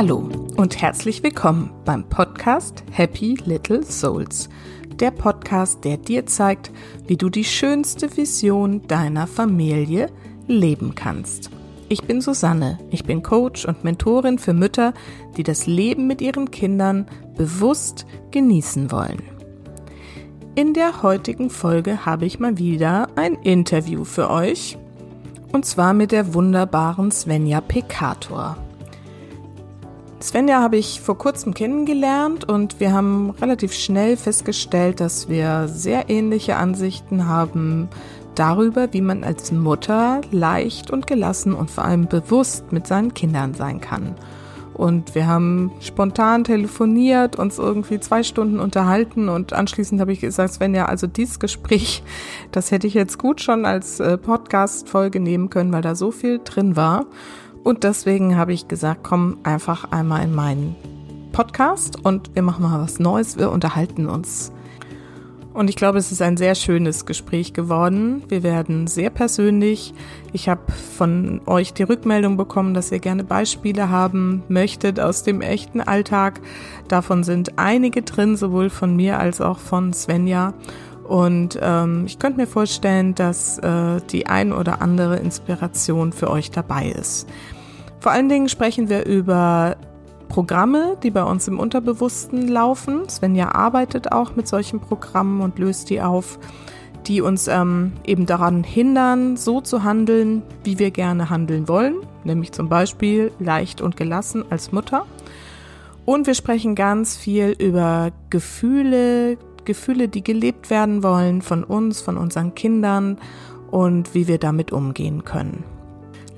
Hallo und herzlich willkommen beim Podcast Happy Little Souls. Der Podcast, der dir zeigt, wie du die schönste Vision deiner Familie leben kannst. Ich bin Susanne, ich bin Coach und Mentorin für Mütter, die das Leben mit ihren Kindern bewusst genießen wollen. In der heutigen Folge habe ich mal wieder ein Interview für euch und zwar mit der wunderbaren Svenja Pekator. Svenja habe ich vor kurzem kennengelernt und wir haben relativ schnell festgestellt, dass wir sehr ähnliche Ansichten haben darüber, wie man als Mutter leicht und gelassen und vor allem bewusst mit seinen Kindern sein kann. Und wir haben spontan telefoniert, uns irgendwie zwei Stunden unterhalten und anschließend habe ich gesagt, Svenja, also dieses Gespräch, das hätte ich jetzt gut schon als äh, Podcast-Folge nehmen können, weil da so viel drin war. Und deswegen habe ich gesagt, komm einfach einmal in meinen Podcast und wir machen mal was Neues, wir unterhalten uns und ich glaube, es ist ein sehr schönes Gespräch geworden. Wir werden sehr persönlich. Ich habe von euch die Rückmeldung bekommen, dass ihr gerne Beispiele haben möchtet aus dem echten Alltag. Davon sind einige drin, sowohl von mir als auch von Svenja. Und ähm, ich könnte mir vorstellen, dass äh, die ein oder andere Inspiration für euch dabei ist. Vor allen Dingen sprechen wir über Programme, die bei uns im Unterbewussten laufen. Svenja arbeitet auch mit solchen Programmen und löst die auf, die uns ähm, eben daran hindern, so zu handeln, wie wir gerne handeln wollen, nämlich zum Beispiel leicht und gelassen als Mutter. Und wir sprechen ganz viel über Gefühle, Gefühle, die gelebt werden wollen von uns, von unseren Kindern und wie wir damit umgehen können.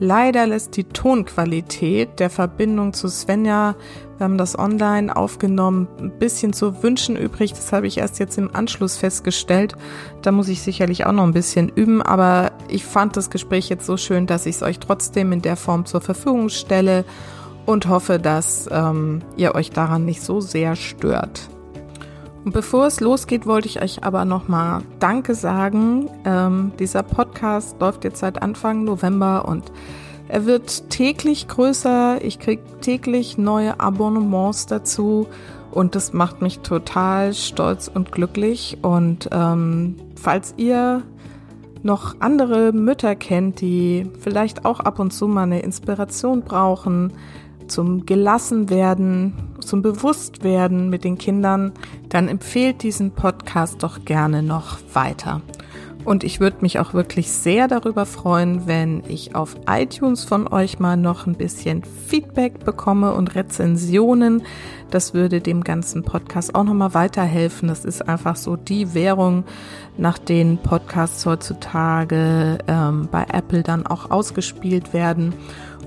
Leider lässt die Tonqualität der Verbindung zu Svenja, wir haben das online aufgenommen, ein bisschen zu wünschen übrig. Das habe ich erst jetzt im Anschluss festgestellt. Da muss ich sicherlich auch noch ein bisschen üben, aber ich fand das Gespräch jetzt so schön, dass ich es euch trotzdem in der Form zur Verfügung stelle und hoffe, dass ähm, ihr euch daran nicht so sehr stört. Und bevor es losgeht, wollte ich euch aber nochmal Danke sagen. Ähm, dieser Podcast läuft jetzt seit Anfang November und er wird täglich größer. Ich kriege täglich neue Abonnements dazu und das macht mich total stolz und glücklich. Und ähm, falls ihr noch andere Mütter kennt, die vielleicht auch ab und zu mal eine Inspiration brauchen, zum Gelassenwerden, zum Bewusstwerden mit den Kindern, dann empfehlt diesen Podcast doch gerne noch weiter. Und ich würde mich auch wirklich sehr darüber freuen, wenn ich auf iTunes von euch mal noch ein bisschen Feedback bekomme und Rezensionen. Das würde dem ganzen Podcast auch nochmal weiterhelfen. Das ist einfach so die Währung, nach denen Podcasts heutzutage ähm, bei Apple dann auch ausgespielt werden.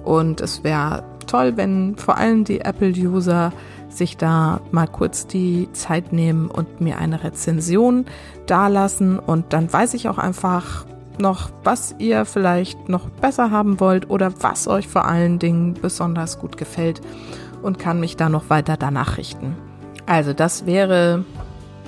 Und es wäre toll, wenn vor allem die Apple-User sich da mal kurz die Zeit nehmen und mir eine Rezension dalassen und dann weiß ich auch einfach noch, was ihr vielleicht noch besser haben wollt oder was euch vor allen Dingen besonders gut gefällt und kann mich da noch weiter danach richten. Also das wäre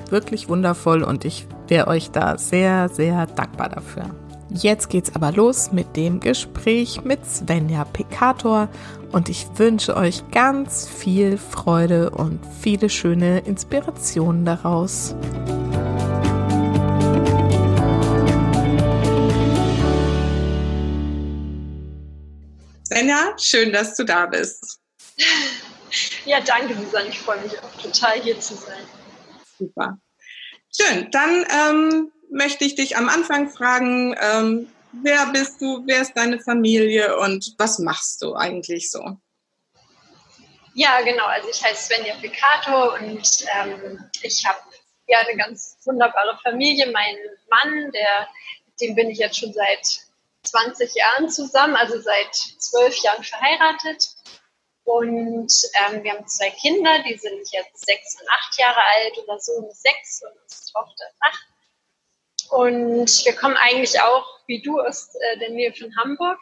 wirklich wundervoll und ich wäre euch da sehr, sehr dankbar dafür. Jetzt geht's aber los mit dem Gespräch mit Svenja Pekator und ich wünsche euch ganz viel Freude und viele schöne Inspirationen daraus. Svenja, schön, dass du da bist. Ja, danke, Susanne. Ich freue mich auch total, hier zu sein. Super. Schön. Dann ähm, möchte ich dich am Anfang fragen, ähm, wer bist du, wer ist deine Familie und was machst du eigentlich so? Ja, genau. Also ich heiße Svenja Piccato und ähm, ich habe ja eine ganz wunderbare Familie. Mein Mann, der, dem bin ich jetzt schon seit 20 Jahren zusammen, also seit zwölf Jahren verheiratet. Und ähm, wir haben zwei Kinder, die sind jetzt sechs und acht Jahre alt. Unser Sohn ist sechs und unsere Tochter ist acht. Und wir kommen eigentlich auch, wie du, aus äh, der Nähe von Hamburg.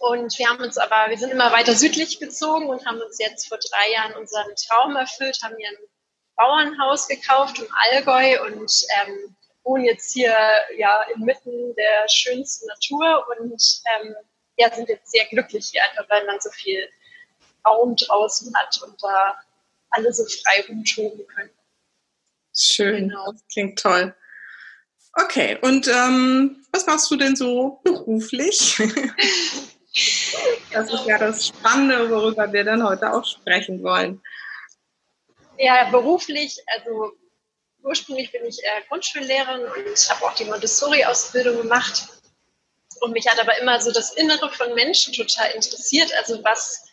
Und wir haben uns aber, wir sind immer weiter südlich gezogen und haben uns jetzt vor drei Jahren unseren Traum erfüllt, haben hier ein Bauernhaus gekauft im Allgäu und ähm, wohnen jetzt hier ja inmitten der schönsten Natur und ähm, ja, sind jetzt sehr glücklich hier, einfach weil man so viel Raum draußen hat und da alle so frei rumtoben können. Schön, genau. das klingt toll. Okay, und ähm, was machst du denn so beruflich? das ist ja das Spannende, worüber wir dann heute auch sprechen wollen. Ja, beruflich, also ursprünglich bin ich äh, Grundschullehrerin und habe auch die Montessori-Ausbildung gemacht. Und mich hat aber immer so das Innere von Menschen total interessiert, also was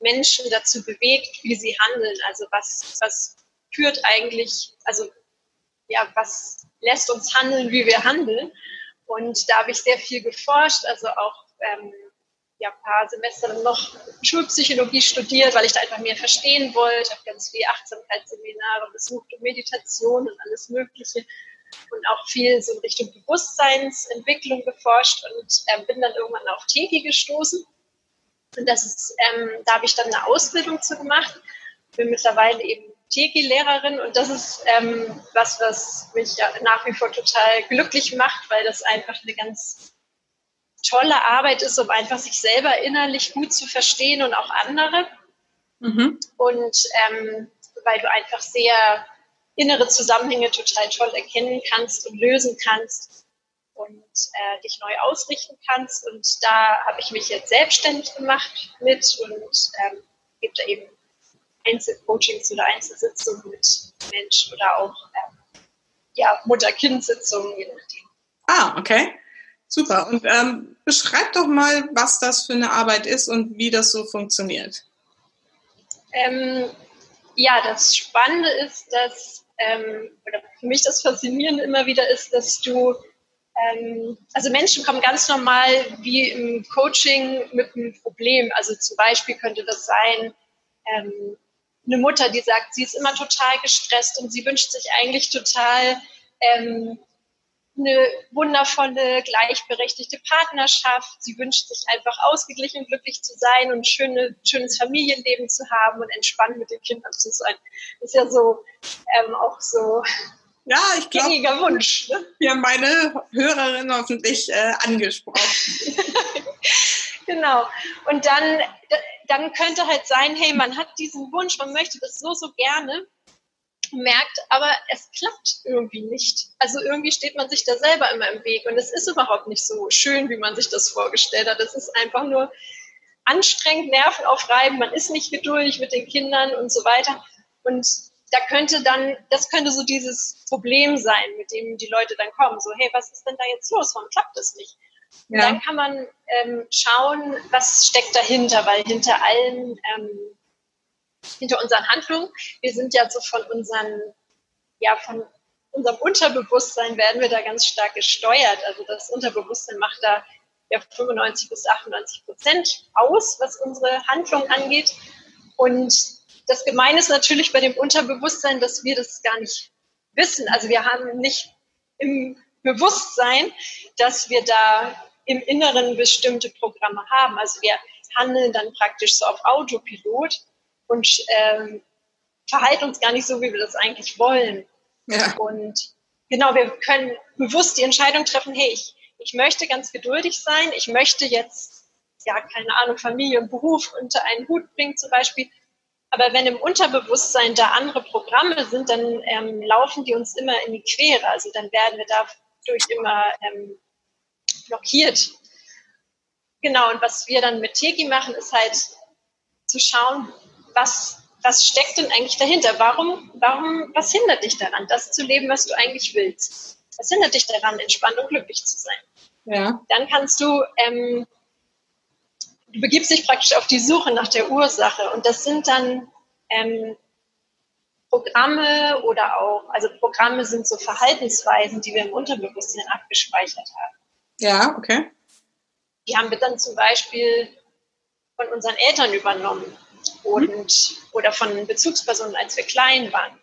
Menschen dazu bewegt, wie sie handeln. Also was, was führt eigentlich, also ja, was lässt uns handeln, wie wir handeln. Und da habe ich sehr viel geforscht, also auch ähm, ja, ein paar Semester noch Schulpsychologie studiert, weil ich da einfach mehr verstehen wollte. Ich habe ganz viele Achtsamkeitsseminare besucht und Meditation und alles Mögliche und auch viel so in Richtung Bewusstseinsentwicklung geforscht und ähm, bin dann irgendwann auf Teki gestoßen. Und das ist, ähm, da habe ich dann eine Ausbildung zu gemacht. Bin mittlerweile eben Teki-Lehrerin und das ist ähm, was, was mich ja nach wie vor total glücklich macht, weil das einfach eine ganz tolle Arbeit ist, um einfach sich selber innerlich gut zu verstehen und auch andere. Mhm. Und ähm, weil du einfach sehr innere Zusammenhänge total toll erkennen kannst und lösen kannst und äh, dich neu ausrichten kannst. Und da habe ich mich jetzt selbstständig gemacht mit und ähm, gebe da eben Einzelcoachings oder Einzelsitzungen mit Mensch oder auch ähm, ja, Mutter-Kind-Sitzungen, je nachdem. Ah, okay. Super. Und ähm, beschreib doch mal, was das für eine Arbeit ist und wie das so funktioniert. Ähm, ja, das Spannende ist, dass, ähm, oder für mich das Faszinierende immer wieder ist, dass du, ähm, also Menschen kommen ganz normal wie im Coaching mit einem Problem. Also zum Beispiel könnte das sein, ähm, eine Mutter, die sagt, sie ist immer total gestresst und sie wünscht sich eigentlich total ähm, eine wundervolle, gleichberechtigte Partnerschaft. Sie wünscht sich einfach ausgeglichen und glücklich zu sein und ein schöne, schönes Familienleben zu haben und entspannt mit den Kindern zu sein. Das ist ja so ähm, auch so ja, ich glaube, Wunsch. Ne? Hier meine Hörerin hoffentlich äh, angesprochen. genau. Und dann, dann könnte halt sein, hey, man hat diesen Wunsch, man möchte das so, so gerne merkt, aber es klappt irgendwie nicht. Also irgendwie steht man sich da selber immer im Weg und es ist überhaupt nicht so schön, wie man sich das vorgestellt hat. Es ist einfach nur anstrengend, Nerven aufreiben, man ist nicht geduldig mit den Kindern und so weiter. Und da könnte dann, das könnte so dieses Problem sein, mit dem die Leute dann kommen. So, hey, was ist denn da jetzt los? Warum klappt das nicht? Ja. dann kann man ähm, schauen, was steckt dahinter, weil hinter allen ähm, hinter unseren Handlungen. Wir sind ja so von unseren, ja, von unserem Unterbewusstsein werden wir da ganz stark gesteuert. Also das Unterbewusstsein macht da ja 95 bis 98 Prozent aus, was unsere Handlung angeht. Und das Gemeine ist natürlich bei dem Unterbewusstsein, dass wir das gar nicht wissen. Also wir haben nicht im Bewusstsein, dass wir da im Inneren bestimmte Programme haben. Also wir handeln dann praktisch so auf Autopilot und ähm, verhalten uns gar nicht so, wie wir das eigentlich wollen. Ja. Und genau, wir können bewusst die Entscheidung treffen, hey, ich, ich möchte ganz geduldig sein, ich möchte jetzt, ja, keine Ahnung, Familie und Beruf unter einen Hut bringen zum Beispiel. Aber wenn im Unterbewusstsein da andere Programme sind, dann ähm, laufen die uns immer in die Quere. Also dann werden wir dadurch immer ähm, blockiert. Genau, und was wir dann mit Teki machen, ist halt zu schauen, was, was steckt denn eigentlich dahinter? Warum, warum, was hindert dich daran, das zu leben, was du eigentlich willst? Was hindert dich daran, entspannt und glücklich zu sein? Ja. Dann kannst du, ähm, du begibst dich praktisch auf die Suche nach der Ursache und das sind dann ähm, Programme oder auch, also Programme sind so Verhaltensweisen, die wir im Unterbewusstsein abgespeichert haben. Ja, okay. Die haben wir dann zum Beispiel von unseren Eltern übernommen und, oder von Bezugspersonen, als wir klein waren.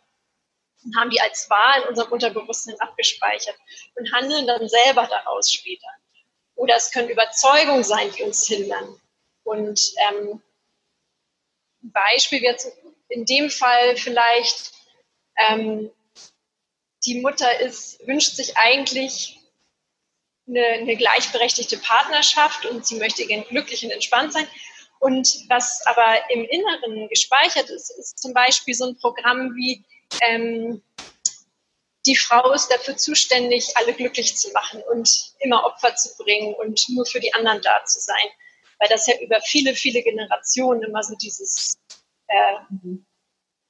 Und haben die als wahr in unserem Unterbewusstsein abgespeichert und handeln dann selber daraus später. Oder es können Überzeugungen sein, die uns hindern. Und ähm, ein Beispiel jetzt in dem Fall vielleicht, ähm, die Mutter ist, wünscht sich eigentlich eine, eine gleichberechtigte Partnerschaft und sie möchte gern glücklich und entspannt sein Und was aber im Inneren gespeichert ist, ist zum Beispiel so ein Programm wie ähm, die Frau ist dafür zuständig, alle glücklich zu machen und immer Opfer zu bringen und nur für die anderen da zu sein. Weil das ja über viele, viele Generationen immer so dieses, äh,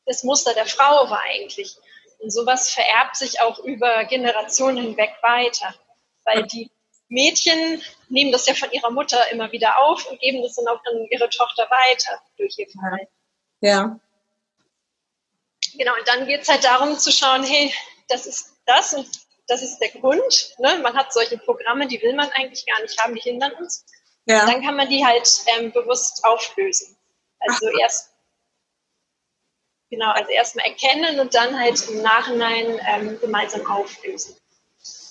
das Muster der Frau war eigentlich. Und sowas vererbt sich auch über Generationen hinweg weiter. Weil die Mädchen nehmen das ja von ihrer Mutter immer wieder auf und geben das dann auch an ihre Tochter weiter durch ihr Verhalten. Ja. Genau, und dann geht es halt darum zu schauen, hey, das ist das und das ist der Grund. Ne? Man hat solche Programme, die will man eigentlich gar nicht haben, die hindern uns. Ja. dann kann man die halt ähm, bewusst auflösen. Also Ach. erst genau, also erstmal erkennen und dann halt im Nachhinein ähm, gemeinsam auflösen.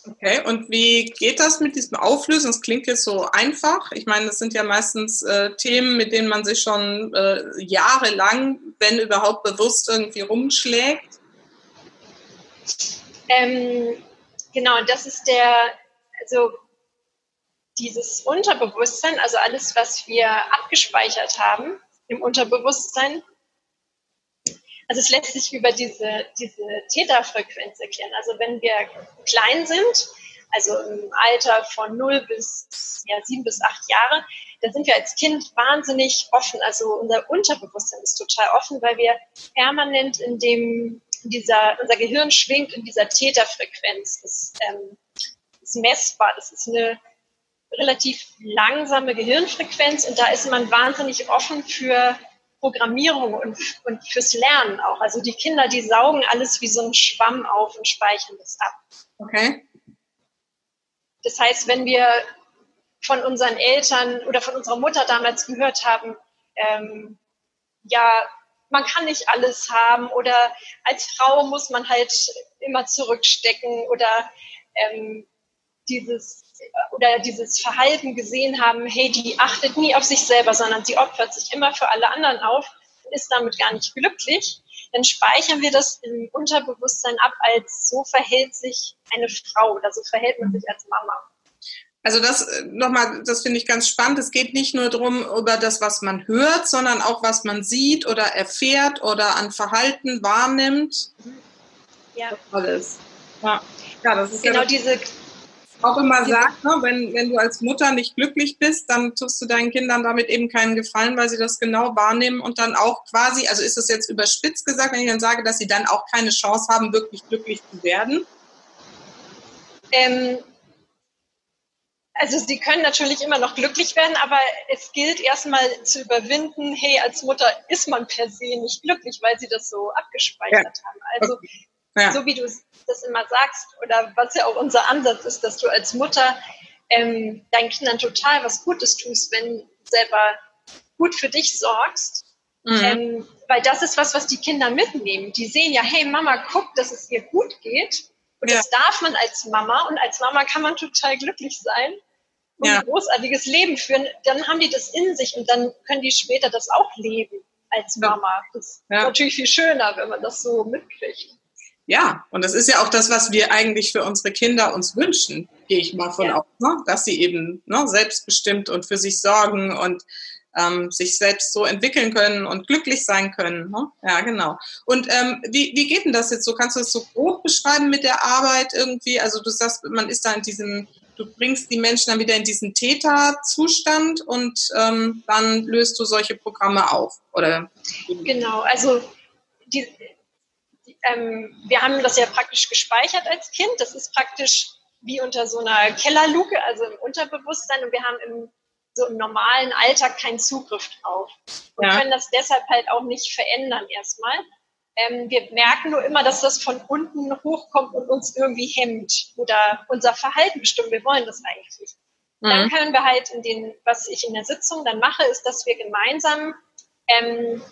Okay, und wie geht das mit diesem Auflösen? Das klingt jetzt so einfach. Ich meine, das sind ja meistens äh, Themen, mit denen man sich schon äh, jahrelang, wenn überhaupt bewusst irgendwie rumschlägt. Ähm, genau, das ist der, also dieses Unterbewusstsein, also alles, was wir abgespeichert haben im Unterbewusstsein, also es lässt sich über diese, diese Täterfrequenz erklären. Also wenn wir klein sind, also im Alter von 0 bis ja, 7 bis 8 Jahre, da sind wir als Kind wahnsinnig offen. Also unser Unterbewusstsein ist total offen, weil wir permanent in dem, dieser, unser Gehirn schwingt in dieser Täterfrequenz. Das ähm, ist messbar. Das ist eine relativ langsame Gehirnfrequenz und da ist man wahnsinnig offen für Programmierung und, und fürs Lernen auch. Also die Kinder, die saugen alles wie so ein Schwamm auf und speichern das ab. Okay. Das heißt, wenn wir von unseren Eltern oder von unserer Mutter damals gehört haben, ähm, ja, man kann nicht alles haben oder als Frau muss man halt immer zurückstecken oder ähm, dieses oder dieses Verhalten gesehen haben, hey, die achtet nie auf sich selber, sondern sie opfert sich immer für alle anderen auf und ist damit gar nicht glücklich, dann speichern wir das im Unterbewusstsein ab, als so verhält sich eine Frau oder so verhält man sich als Mama. Also das äh, nochmal, das finde ich ganz spannend. Es geht nicht nur darum, über das, was man hört, sondern auch, was man sieht oder erfährt oder an Verhalten wahrnimmt. Ja. Alles. Ja. ja, das ist genau ja diese auch immer sagt, ne, wenn, wenn du als Mutter nicht glücklich bist, dann tust du deinen Kindern damit eben keinen Gefallen, weil sie das genau wahrnehmen und dann auch quasi, also ist das jetzt überspitzt gesagt, wenn ich dann sage, dass sie dann auch keine Chance haben, wirklich glücklich zu werden? Ähm, also sie können natürlich immer noch glücklich werden, aber es gilt erstmal zu überwinden, hey, als Mutter ist man per se nicht glücklich, weil sie das so abgespeichert ja. haben. Also okay. Ja. so wie du das immer sagst, oder was ja auch unser Ansatz ist, dass du als Mutter ähm, deinen Kindern total was Gutes tust, wenn du selber gut für dich sorgst. Mhm. Ähm, weil das ist was, was die Kinder mitnehmen. Die sehen ja, hey Mama, guck, dass es ihr gut geht. Und ja. das darf man als Mama. Und als Mama kann man total glücklich sein und ja. ein großartiges Leben führen. Dann haben die das in sich und dann können die später das auch leben als Mama. Das ja. ist natürlich viel schöner, wenn man das so mitkriegt. Ja, und das ist ja auch das, was wir eigentlich für unsere Kinder uns wünschen, gehe ich mal von ja. aus, ne? dass sie eben ne, selbstbestimmt und für sich sorgen und ähm, sich selbst so entwickeln können und glücklich sein können. Ne? Ja, genau. Und ähm, wie, wie geht denn das jetzt so? Kannst du das so grob beschreiben mit der Arbeit irgendwie? Also du sagst, man ist da in diesem, du bringst die Menschen dann wieder in diesen Täterzustand und ähm, dann löst du solche Programme auf, oder? Genau, also die, ähm, wir haben das ja praktisch gespeichert als Kind. Das ist praktisch wie unter so einer Kellerluke, also im Unterbewusstsein. Und wir haben im, so im normalen Alltag keinen Zugriff drauf. Und ja. können das deshalb halt auch nicht verändern erstmal. Ähm, wir merken nur immer, dass das von unten hochkommt und uns irgendwie hemmt oder unser Verhalten bestimmt. Wir wollen das eigentlich nicht. Mhm. Dann können wir halt in den, was ich in der Sitzung dann mache, ist, dass wir gemeinsam ähm,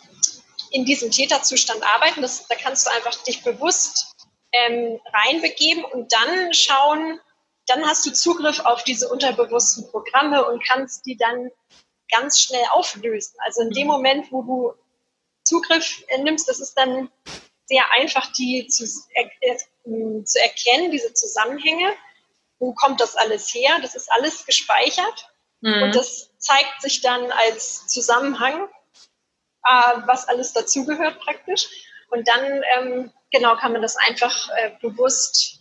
in diesem Täterzustand arbeiten. Das, da kannst du einfach dich bewusst ähm, reinbegeben und dann schauen, dann hast du Zugriff auf diese unterbewussten Programme und kannst die dann ganz schnell auflösen. Also in dem. Moment, wo du Zugriff äh, nimmst, das ist dann sehr einfach, die zu, äh, zu erkennen, diese Zusammenhänge. Wo kommt das alles her? Das ist alles gespeichert. Mhm. Und das zeigt sich dann als Zusammenhang, äh, was alles dazugehört praktisch. Und dann, ähm, genau, kann man das einfach äh, bewusst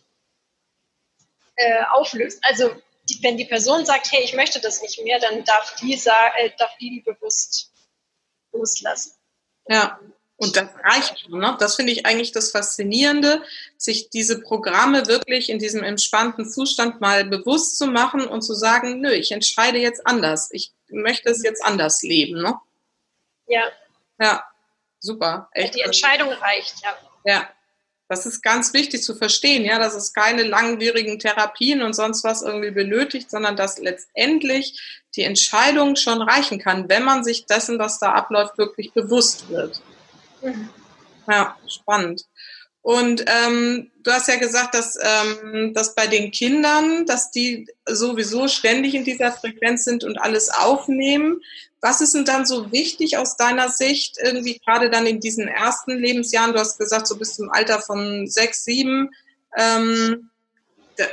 äh, auflösen. Also die, wenn die Person sagt, hey, ich möchte das nicht mehr, dann darf die, äh, darf die, die bewusst loslassen. Ja, und das reicht schon. Ne? Das finde ich eigentlich das Faszinierende, sich diese Programme wirklich in diesem entspannten Zustand mal bewusst zu machen und zu sagen, nö, ich entscheide jetzt anders. Ich möchte es jetzt anders leben. Ne? Ja. Ja, super. Echt. Die Entscheidung reicht, ja. Ja, das ist ganz wichtig zu verstehen, ja, dass es keine langwierigen Therapien und sonst was irgendwie benötigt, sondern dass letztendlich die Entscheidung schon reichen kann, wenn man sich dessen, was da abläuft, wirklich bewusst wird. Mhm. Ja, spannend. Und ähm, du hast ja gesagt, dass, ähm, dass bei den Kindern, dass die sowieso ständig in dieser Frequenz sind und alles aufnehmen. Was ist denn dann so wichtig aus deiner Sicht, irgendwie gerade dann in diesen ersten Lebensjahren? Du hast gesagt, so bis zum Alter von sechs, sieben. Ähm,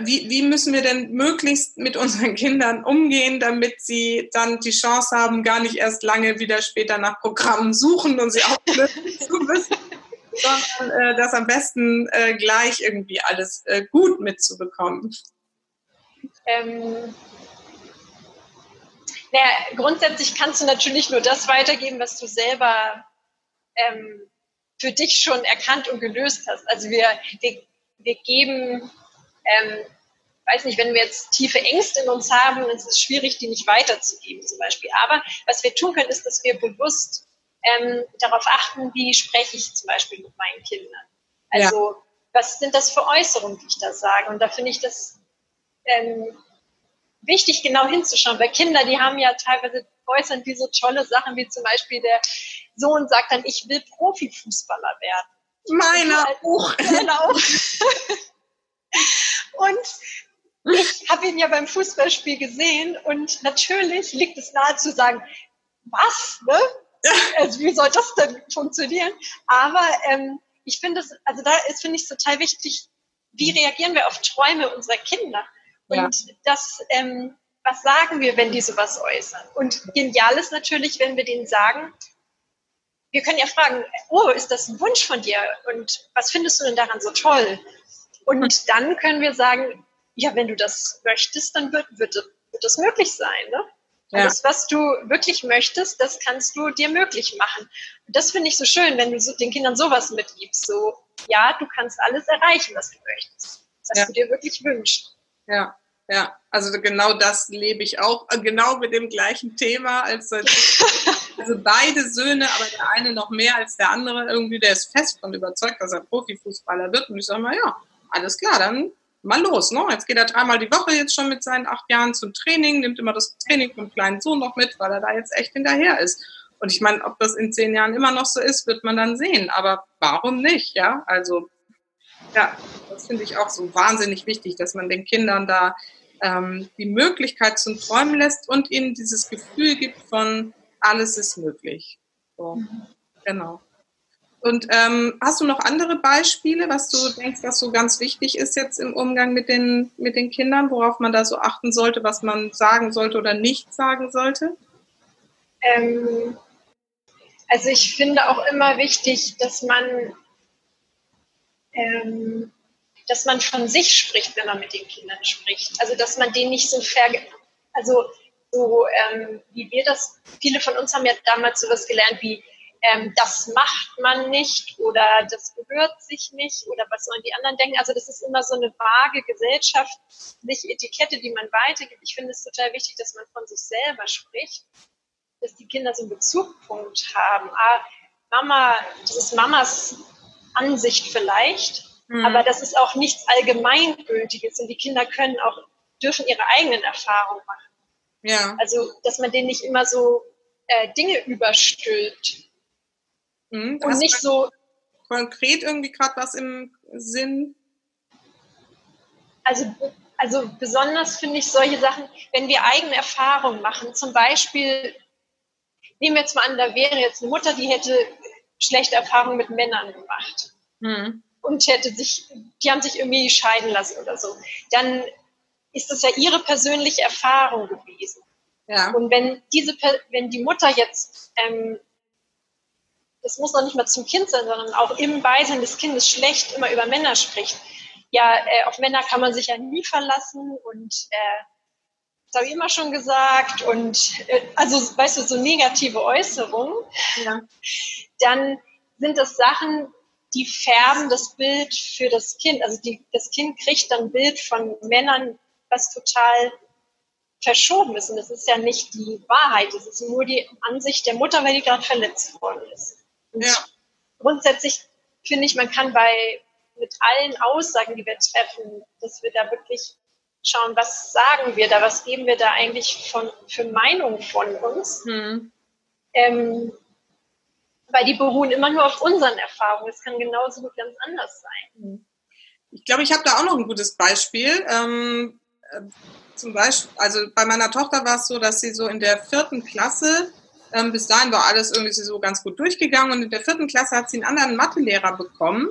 wie, wie müssen wir denn möglichst mit unseren Kindern umgehen, damit sie dann die Chance haben, gar nicht erst lange wieder später nach Programmen suchen und sie auflösen zu müssen? Sondern äh, das am besten äh, gleich irgendwie alles äh, gut mitzubekommen? Ähm, naja, grundsätzlich kannst du natürlich nur das weitergeben, was du selber ähm, für dich schon erkannt und gelöst hast. Also wir, wir, wir geben, ähm, weiß nicht, wenn wir jetzt tiefe Ängste in uns haben, ist es schwierig, die nicht weiterzugeben zum Beispiel. Aber was wir tun können, ist, dass wir bewusst ähm, darauf achten, wie spreche ich zum Beispiel mit meinen Kindern. Also ja. was sind das für Äußerungen, die ich da sage? Und da finde ich das ähm, wichtig, genau hinzuschauen, weil Kinder, die haben ja teilweise äußern die so tolle Sachen, wie zum Beispiel der Sohn sagt dann, ich will Profifußballer werden. Meiner auch. Meiner auch. und ich habe ihn ja beim Fußballspiel gesehen und natürlich liegt es nahe zu sagen, was, ne? also wie soll das denn funktionieren? Aber ähm, ich finde es, also da ist, finde ich total wichtig, wie reagieren wir auf Träume unserer Kinder? Und ja. das, ähm, was sagen wir, wenn die sowas äußern? Und genial ist natürlich, wenn wir denen sagen, wir können ja fragen, oh, ist das ein Wunsch von dir? Und was findest du denn daran so toll? Und hm. dann können wir sagen, ja, wenn du das möchtest, dann wird, wird, wird das möglich sein. Ne? Alles, was du wirklich möchtest, das kannst du dir möglich machen. Und das finde ich so schön, wenn du so, den Kindern sowas mitgibst. So, ja, du kannst alles erreichen, was du möchtest, was ja. du dir wirklich wünschst. Ja, ja. Also genau das lebe ich auch, äh, genau mit dem gleichen Thema. Als, also beide Söhne, aber der eine noch mehr als der andere. Irgendwie, der ist fest von überzeugt, dass er Profifußballer wird. Und ich sage mal, ja, alles klar, dann mal los. Ne? Jetzt geht er dreimal die Woche jetzt schon mit seinen acht Jahren zum Training, nimmt immer das Training vom kleinen Sohn noch mit, weil er da jetzt echt hinterher ist. Und ich meine, ob das in zehn Jahren immer noch so ist, wird man dann sehen. Aber warum nicht? Ja, also ja, das finde ich auch so wahnsinnig wichtig, dass man den Kindern da ähm, die Möglichkeit zum Träumen lässt und ihnen dieses Gefühl gibt von alles ist möglich. So, mhm. genau. Und ähm, hast du noch andere Beispiele, was du denkst, was so ganz wichtig ist jetzt im Umgang mit den, mit den Kindern, worauf man da so achten sollte, was man sagen sollte oder nicht sagen sollte? Ähm, also ich finde auch immer wichtig, dass man, ähm, dass man von sich spricht, wenn man mit den Kindern spricht. Also dass man denen nicht so ver, also so ähm, wie wir das, viele von uns haben ja damals sowas gelernt wie ähm, das macht man nicht oder das gehört sich nicht oder was sollen die anderen denken. Also das ist immer so eine vage gesellschaftliche Etikette, die man weitergibt. Ich finde es total wichtig, dass man von sich selber spricht, dass die Kinder so einen Bezugpunkt haben. Ah, Mama, das ist Mamas Ansicht vielleicht, mhm. aber das ist auch nichts Allgemeingültiges und die Kinder können auch, dürfen ihre eigenen Erfahrungen machen. Ja. Also, dass man denen nicht immer so äh, Dinge überstülpt. Mhm, und nicht so konkret irgendwie gerade was im Sinn? Also, also besonders finde ich solche Sachen, wenn wir eigene Erfahrungen machen, zum Beispiel, nehmen wir jetzt mal an, da wäre jetzt eine Mutter, die hätte schlechte Erfahrungen mit Männern gemacht. Mhm. Und hätte sich, die haben sich irgendwie scheiden lassen oder so. Dann ist das ja ihre persönliche Erfahrung gewesen. Ja. Und wenn diese, wenn die Mutter jetzt, ähm, das muss noch nicht mal zum Kind sein, sondern auch im Beisein des Kindes schlecht immer über Männer spricht. Ja, äh, auf Männer kann man sich ja nie verlassen und äh, das habe ich immer schon gesagt und äh, also weißt du so negative Äußerungen, ja. dann sind das Sachen, die färben das Bild für das Kind. Also die, das Kind kriegt dann ein Bild von Männern, was total verschoben ist. Und das ist ja nicht die Wahrheit, es ist nur die Ansicht der Mutter, weil die gerade verletzt worden ist. Und ja. grundsätzlich finde ich, man kann bei mit allen Aussagen, die wir treffen, dass wir da wirklich schauen, was sagen wir da, was geben wir da eigentlich von, für Meinungen von uns. Hm. Ähm, weil die beruhen immer nur auf unseren Erfahrungen. Es kann genauso gut ganz anders sein. Ich glaube, ich habe da auch noch ein gutes Beispiel. Ähm, äh, zum Beispiel, also bei meiner Tochter war es so, dass sie so in der vierten Klasse, ähm, bis dahin war alles irgendwie so ganz gut durchgegangen und in der vierten Klasse hat sie einen anderen Mathelehrer bekommen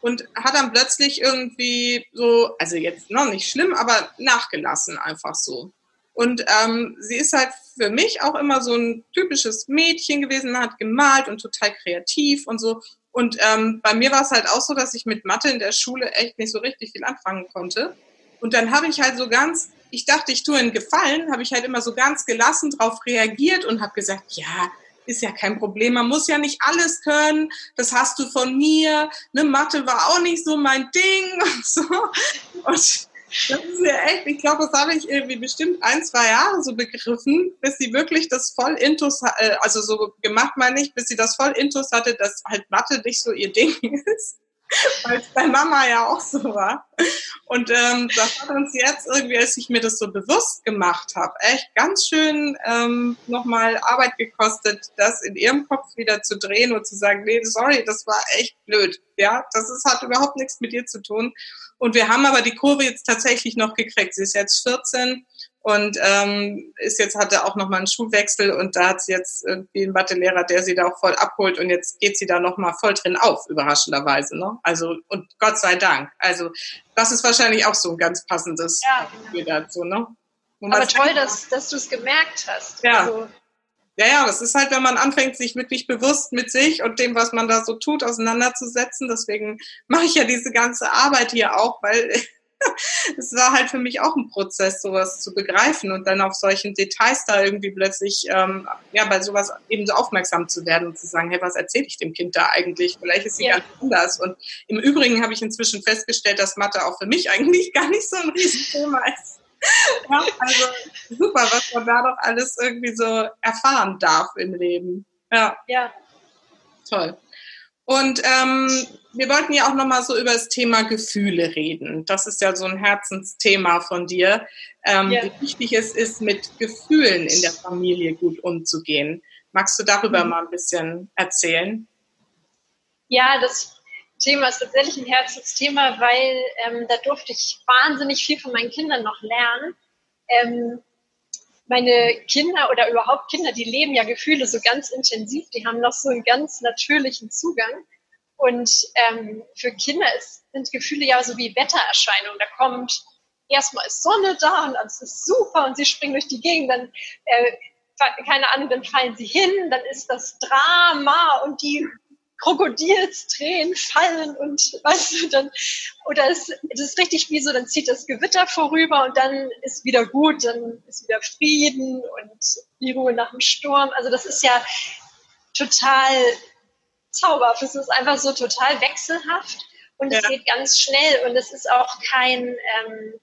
und hat dann plötzlich irgendwie so, also jetzt noch nicht schlimm, aber nachgelassen einfach so. Und ähm, sie ist halt für mich auch immer so ein typisches Mädchen gewesen, hat gemalt und total kreativ und so. Und ähm, bei mir war es halt auch so, dass ich mit Mathe in der Schule echt nicht so richtig viel anfangen konnte. Und dann habe ich halt so ganz, ich dachte, ich tue einen Gefallen, habe ich halt immer so ganz gelassen drauf reagiert und habe gesagt, ja, ist ja kein Problem. Man muss ja nicht alles können. Das hast du von mir. Ne, Mathe war auch nicht so mein Ding und so. Und das ist ja echt, ich glaube, das habe ich irgendwie bestimmt ein, zwei Jahre so begriffen, bis sie wirklich das voll intus, äh, also so gemacht meine ich, bis sie das voll intus hatte, dass halt Mathe nicht so ihr Ding ist. Weil es bei Mama ja auch so war. Und ähm, das hat uns jetzt irgendwie, als ich mir das so bewusst gemacht habe, echt ganz schön ähm, nochmal Arbeit gekostet, das in ihrem Kopf wieder zu drehen und zu sagen, nee, sorry, das war echt blöd. Ja, das ist, hat überhaupt nichts mit dir zu tun. Und wir haben aber die Kurve jetzt tatsächlich noch gekriegt. Sie ist jetzt 14 und ähm, ist jetzt hatte auch nochmal einen Schulwechsel und da hat sie jetzt irgendwie einen Mathelehrer, der sie da auch voll abholt und jetzt geht sie da nochmal voll drin auf, überraschenderweise. Ne? Also und Gott sei Dank. Also das ist wahrscheinlich auch so ein ganz passendes ja, genau. dazu. Ne? Aber toll, dass, dass du es gemerkt hast. Ja. Also, ja, ja, das ist halt, wenn man anfängt, sich wirklich bewusst mit sich und dem, was man da so tut, auseinanderzusetzen. Deswegen mache ich ja diese ganze Arbeit hier auch, weil es war halt für mich auch ein Prozess, sowas zu begreifen und dann auf solchen Details da irgendwie plötzlich, ähm, ja, bei sowas eben so aufmerksam zu werden und zu sagen, hey, was erzähle ich dem Kind da eigentlich? Vielleicht ist sie ja. ganz anders. Und im Übrigen habe ich inzwischen festgestellt, dass Mathe auch für mich eigentlich gar nicht so ein Riesenthema ist ja, also super, was man da doch alles irgendwie so erfahren darf im Leben. Ja. Ja. Toll. Und ähm, wir wollten ja auch nochmal so über das Thema Gefühle reden. Das ist ja so ein Herzensthema von dir. Ähm, ja. Wie wichtig es ist, mit Gefühlen in der Familie gut umzugehen. Magst du darüber mhm. mal ein bisschen erzählen? Ja, das Thema ist tatsächlich ein Herzensthema, weil ähm, da durfte ich wahnsinnig viel von meinen Kindern noch lernen. Ähm, meine Kinder oder überhaupt Kinder, die leben ja Gefühle so ganz intensiv, die haben noch so einen ganz natürlichen Zugang. Und ähm, für Kinder ist, sind Gefühle ja so wie Wettererscheinungen. Da kommt erstmal ist Sonne da und alles ist super und sie springen durch die Gegend, dann äh, keine Ahnung, dann fallen sie hin, dann ist das Drama und die Krokodilstränen fallen und weißt du, dann, oder es, es ist richtig wie so, dann zieht das Gewitter vorüber und dann ist wieder gut, dann ist wieder Frieden und die Ruhe nach dem Sturm. Also das ist ja total zauberhaft. Es ist einfach so total wechselhaft und ja. es geht ganz schnell und es ist auch kein, ähm,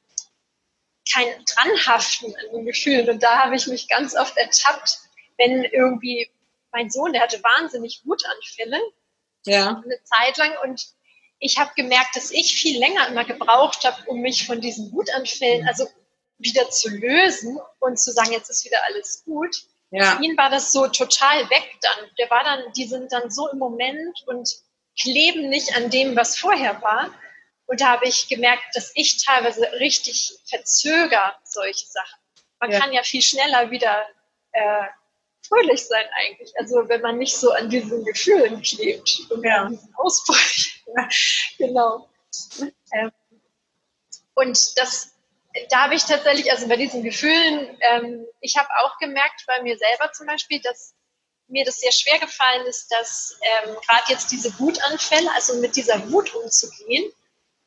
kein Dranhaften an den Gefühlen. Und da habe ich mich ganz oft ertappt, wenn irgendwie mein Sohn, der hatte wahnsinnig Wutanfälle ja. eine Zeit lang. Und ich habe gemerkt, dass ich viel länger immer gebraucht habe, um mich von diesen Wutanfällen, also wieder zu lösen und zu sagen, jetzt ist wieder alles gut. Ja. Für ihn war das so total weg dann. Der war dann, die sind dann so im Moment und kleben nicht an dem, was vorher war. Und da habe ich gemerkt, dass ich teilweise richtig verzöger solche Sachen. Man ja. kann ja viel schneller wieder äh, fröhlich sein eigentlich. Also wenn man nicht so an diesen Gefühlen klebt und ja. an diesen Ausbrüchen. genau. Ähm, und das da habe ich tatsächlich, also bei diesen Gefühlen, ähm, ich habe auch gemerkt bei mir selber zum Beispiel, dass mir das sehr schwer gefallen ist, dass ähm, gerade jetzt diese Wutanfälle, also mit dieser Wut umzugehen.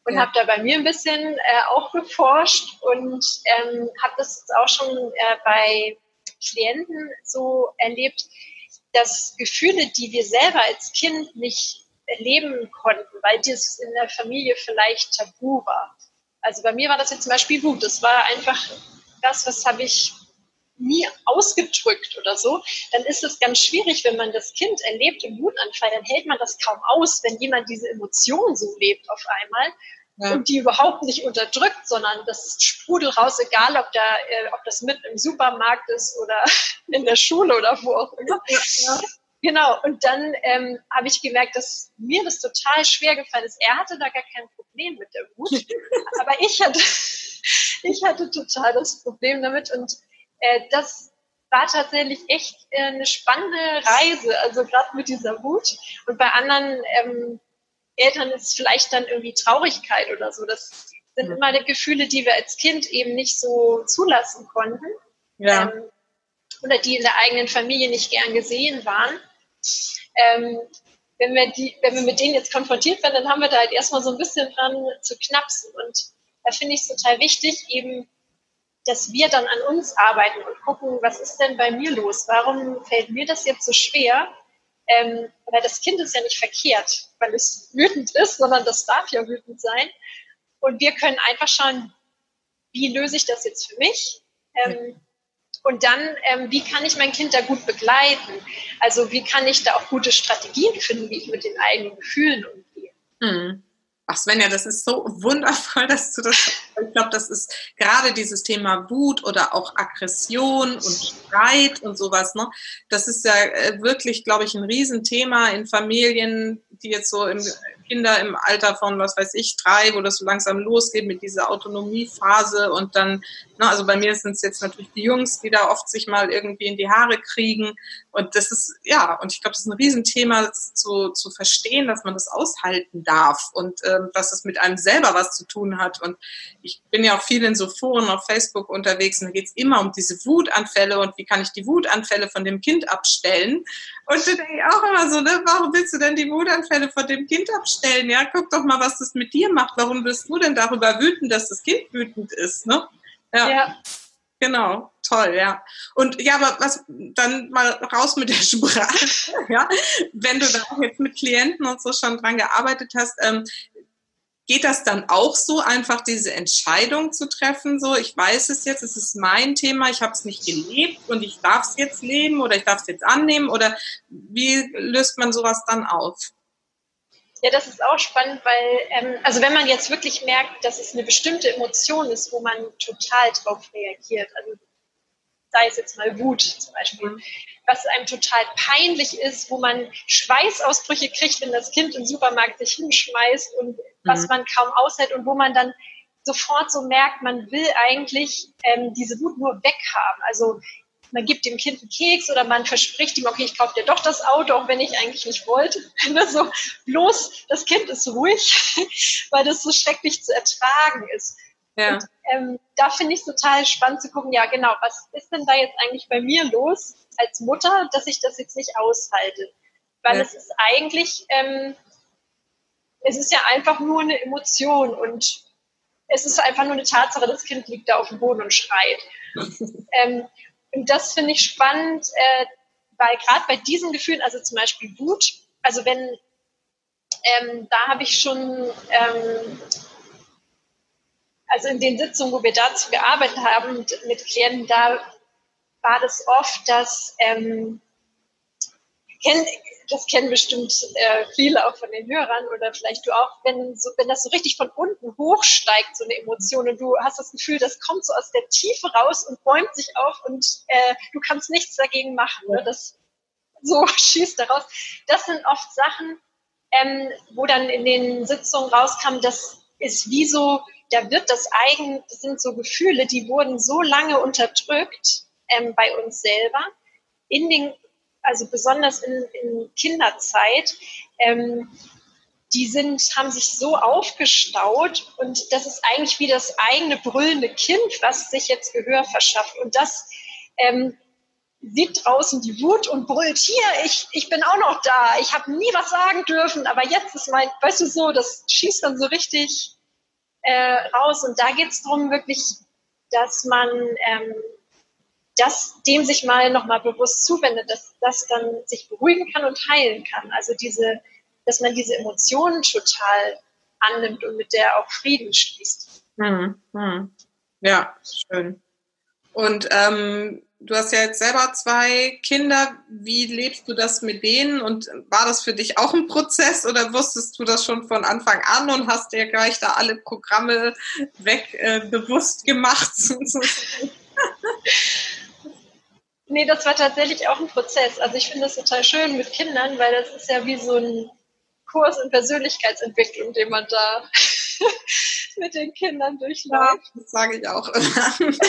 Und ja. habe da bei mir ein bisschen äh, auch geforscht und ähm, habe das auch schon äh, bei Klienten so erlebt, dass Gefühle, die wir selber als Kind nicht erleben konnten, weil das in der Familie vielleicht tabu war. Also bei mir war das jetzt zum Beispiel Wut. Das war einfach das, was habe ich nie ausgedrückt oder so, dann ist es ganz schwierig, wenn man das Kind erlebt im Wutanfall, dann hält man das kaum aus, wenn jemand diese Emotion so lebt auf einmal ja. und die überhaupt nicht unterdrückt, sondern das sprudelt raus, egal ob da, äh, ob das mitten im Supermarkt ist oder in der Schule oder wo auch immer. Ja. Genau, und dann ähm, habe ich gemerkt, dass mir das total schwer gefallen ist. Er hatte da gar kein Problem mit der Wut, aber ich hatte, ich hatte total das Problem damit und äh, das war tatsächlich echt äh, eine spannende Reise, also gerade mit dieser Wut. Und bei anderen ähm, Eltern ist vielleicht dann irgendwie Traurigkeit oder so. Das sind mhm. immer die Gefühle, die wir als Kind eben nicht so zulassen konnten. Ja. Ähm, oder die in der eigenen Familie nicht gern gesehen waren. Ähm, wenn wir, die, wenn wir mit denen jetzt konfrontiert werden, dann haben wir da halt erstmal so ein bisschen dran zu knapsen. Und da finde ich es total wichtig, eben dass wir dann an uns arbeiten und gucken, was ist denn bei mir los? Warum fällt mir das jetzt so schwer? Ähm, weil das Kind ist ja nicht verkehrt, weil es wütend ist, sondern das darf ja wütend sein. Und wir können einfach schauen, wie löse ich das jetzt für mich? Ähm, und dann, ähm, wie kann ich mein Kind da gut begleiten? Also wie kann ich da auch gute Strategien finden, wie ich mit den eigenen Gefühlen umgehe? Mhm. Ach Svenja, das ist so wundervoll, dass du das. Ich glaube, das ist gerade dieses Thema Wut oder auch Aggression und Streit und sowas. Ne? Das ist ja äh, wirklich, glaube ich, ein Riesenthema in Familien, die jetzt so im Kinder im Alter von, was weiß ich, drei, wo das so langsam losgeht mit dieser Autonomiephase und dann, na, also bei mir sind es jetzt natürlich die Jungs, die da oft sich mal irgendwie in die Haare kriegen. Und das ist, ja, und ich glaube, das ist ein Riesenthema zu, zu verstehen, dass man das aushalten darf und ähm, dass es mit einem selber was zu tun hat. Und ich bin ja auch viel in so Foren auf Facebook unterwegs und da geht es immer um diese Wutanfälle und wie kann ich die Wutanfälle von dem Kind abstellen? Und da denke ich auch immer so, ne, warum willst du denn die Wutanfälle von dem Kind abstellen? Ja, guck doch mal, was das mit dir macht. Warum bist du denn darüber wütend, dass das Kind wütend ist? Ne? Ja. ja. Genau, toll, ja. Und ja, aber was dann mal raus mit der Sprache, ja. Wenn du da auch jetzt mit Klienten und so schon dran gearbeitet hast, ähm, Geht das dann auch so, einfach diese Entscheidung zu treffen? So, ich weiß es jetzt, es ist mein Thema, ich habe es nicht gelebt und ich darf es jetzt leben oder ich darf es jetzt annehmen? Oder wie löst man sowas dann auf? Ja, das ist auch spannend, weil, ähm, also wenn man jetzt wirklich merkt, dass es eine bestimmte Emotion ist, wo man total drauf reagiert, also sei es jetzt mal Wut zum Beispiel, mhm. was einem total peinlich ist, wo man Schweißausbrüche kriegt, wenn das Kind im Supermarkt sich hinschmeißt und was mhm. man kaum aushält und wo man dann sofort so merkt, man will eigentlich ähm, diese Wut nur weghaben. Also man gibt dem Kind einen Keks oder man verspricht ihm, okay, ich kaufe dir doch das Auto, auch wenn ich eigentlich nicht wollte. so, bloß das Kind ist ruhig, weil das so schrecklich zu ertragen ist. Ja. Und, ähm, da finde ich es total spannend zu gucken, ja genau, was ist denn da jetzt eigentlich bei mir los als Mutter, dass ich das jetzt nicht aushalte? Weil ja. es ist eigentlich, ähm, es ist ja einfach nur eine Emotion und es ist einfach nur eine Tatsache, das Kind liegt da auf dem Boden und schreit. ähm, und das finde ich spannend, äh, weil gerade bei diesen Gefühlen, also zum Beispiel Wut, also wenn, ähm, da habe ich schon ähm, also in den Sitzungen, wo wir dazu gearbeitet haben mit, mit Klienten, da war das oft, dass ähm, kenn, das kennen bestimmt äh, viele auch von den Hörern oder vielleicht du auch, wenn, so, wenn das so richtig von unten hochsteigt, so eine Emotion und du hast das Gefühl, das kommt so aus der Tiefe raus und bäumt sich auf und äh, du kannst nichts dagegen machen. Ne? Das so schießt daraus. Das sind oft Sachen, ähm, wo dann in den Sitzungen rauskam, das ist wie so da wird das eigen, das sind so Gefühle, die wurden so lange unterdrückt ähm, bei uns selber, in den, also besonders in, in Kinderzeit, ähm, die sind, haben sich so aufgestaut und das ist eigentlich wie das eigene brüllende Kind, was sich jetzt Gehör verschafft. Und das ähm, sieht draußen die Wut und brüllt, hier, ich, ich bin auch noch da, ich habe nie was sagen dürfen, aber jetzt ist mein, weißt du so, das schießt dann so richtig äh, raus. Und da geht es darum, wirklich, dass man ähm, das, dem sich mal nochmal bewusst zuwendet, dass das dann sich beruhigen kann und heilen kann. Also diese, dass man diese Emotionen total annimmt und mit der auch Frieden schließt. Hm, hm. Ja, schön. Und ähm, du hast ja jetzt selber zwei Kinder. Wie lebst du das mit denen? Und war das für dich auch ein Prozess oder wusstest du das schon von Anfang an und hast dir gleich da alle Programme weg äh, bewusst gemacht? nee, das war tatsächlich auch ein Prozess. Also ich finde das total schön mit Kindern, weil das ist ja wie so ein Kurs in Persönlichkeitsentwicklung, den man da mit den Kindern durchläuft. Ja, das sage ich auch immer.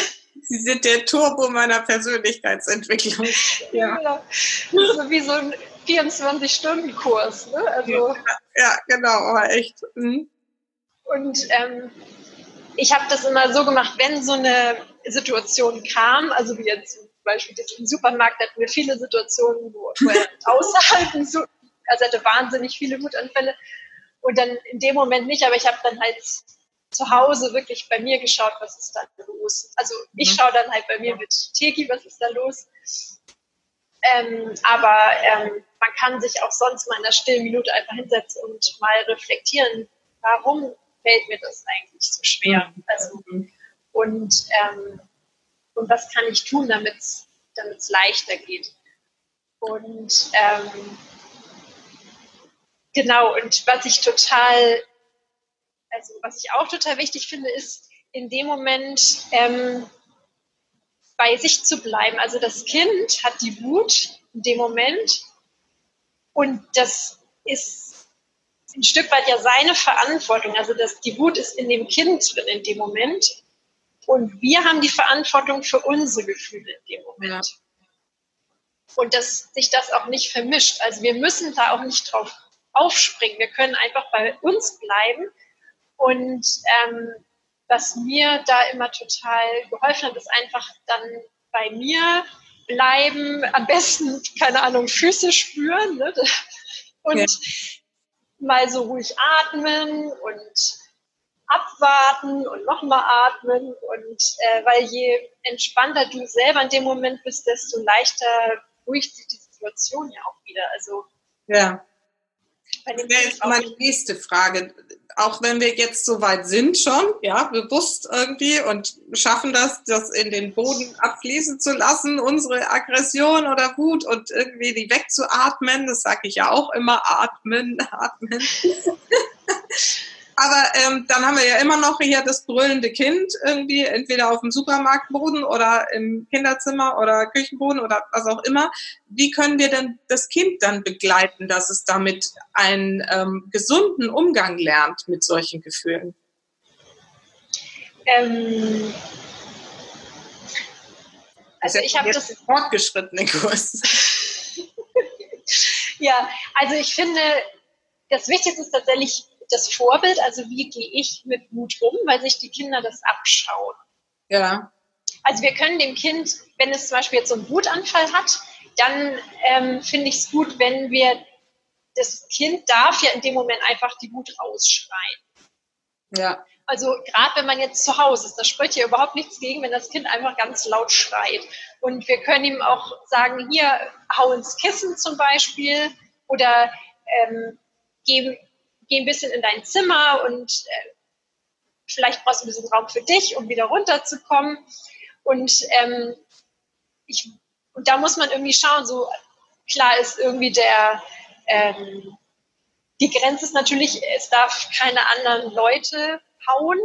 Sie sind der Turbo meiner Persönlichkeitsentwicklung. Ja. genau. So wie so ein 24-Stunden-Kurs. Ne? Also, ja, ja, genau, aber echt. Mhm. Und ähm, ich habe das immer so gemacht, wenn so eine Situation kam, also wie jetzt zum Beispiel im Supermarkt hatten wir viele Situationen, wo, wo er aushalten, so, also hatte wahnsinnig viele Wutanfälle und dann in dem Moment nicht, aber ich habe dann halt zu Hause wirklich bei mir geschaut, was ist da los. Also ich mhm. schaue dann halt bei mir mit Teki, was ist da los. Ähm, aber ähm, man kann sich auch sonst mal in der stillen Minute einfach hinsetzen und mal reflektieren, warum fällt mir das eigentlich so schwer? Mhm. Also, und, ähm, und was kann ich tun, damit es leichter geht? Und ähm, genau, und was ich total also was ich auch total wichtig finde, ist in dem Moment ähm, bei sich zu bleiben. Also das Kind hat die Wut in dem Moment und das ist ein Stück weit ja seine Verantwortung. Also das, die Wut ist in dem Kind drin in dem Moment und wir haben die Verantwortung für unsere Gefühle in dem Moment. Und dass sich das auch nicht vermischt. Also wir müssen da auch nicht drauf aufspringen. Wir können einfach bei uns bleiben und ähm, was mir da immer total geholfen hat, ist einfach dann bei mir bleiben, am besten, keine Ahnung, Füße spüren ne? und ja. mal so ruhig atmen und abwarten und nochmal atmen. Und äh, weil je entspannter du selber in dem Moment bist, desto leichter ruhigt sich die Situation ja auch wieder. Also ja. Das wäre jetzt meine nächste Frage auch wenn wir jetzt so weit sind schon, ja, bewusst irgendwie und schaffen das, das in den Boden abfließen zu lassen, unsere Aggression oder Wut und irgendwie die wegzuatmen, das sage ich ja auch immer, atmen, atmen. Aber ähm, dann haben wir ja immer noch hier das brüllende Kind irgendwie, entweder auf dem Supermarktboden oder im Kinderzimmer oder Küchenboden oder was auch immer. Wie können wir denn das Kind dann begleiten, dass es damit einen ähm, gesunden Umgang lernt mit solchen Gefühlen? Ähm, also ich habe das fortgeschrittene Kurs. ja, also ich finde, das Wichtigste ist tatsächlich das Vorbild, also wie gehe ich mit Wut um, weil sich die Kinder das abschauen. Ja. Also wir können dem Kind, wenn es zum Beispiel jetzt so einen Wutanfall hat, dann ähm, finde ich es gut, wenn wir, das Kind darf ja in dem Moment einfach die Wut rausschreien. Ja. Also gerade wenn man jetzt zu Hause ist, da spricht ja überhaupt nichts gegen, wenn das Kind einfach ganz laut schreit. Und wir können ihm auch sagen, hier, hau ins Kissen zum Beispiel oder ähm, geben, geh ein bisschen in dein Zimmer und äh, vielleicht brauchst du ein bisschen Raum für dich, um wieder runterzukommen. Und, ähm, ich, und da muss man irgendwie schauen, so klar ist irgendwie der, ähm, die Grenze ist natürlich, es darf keine anderen Leute hauen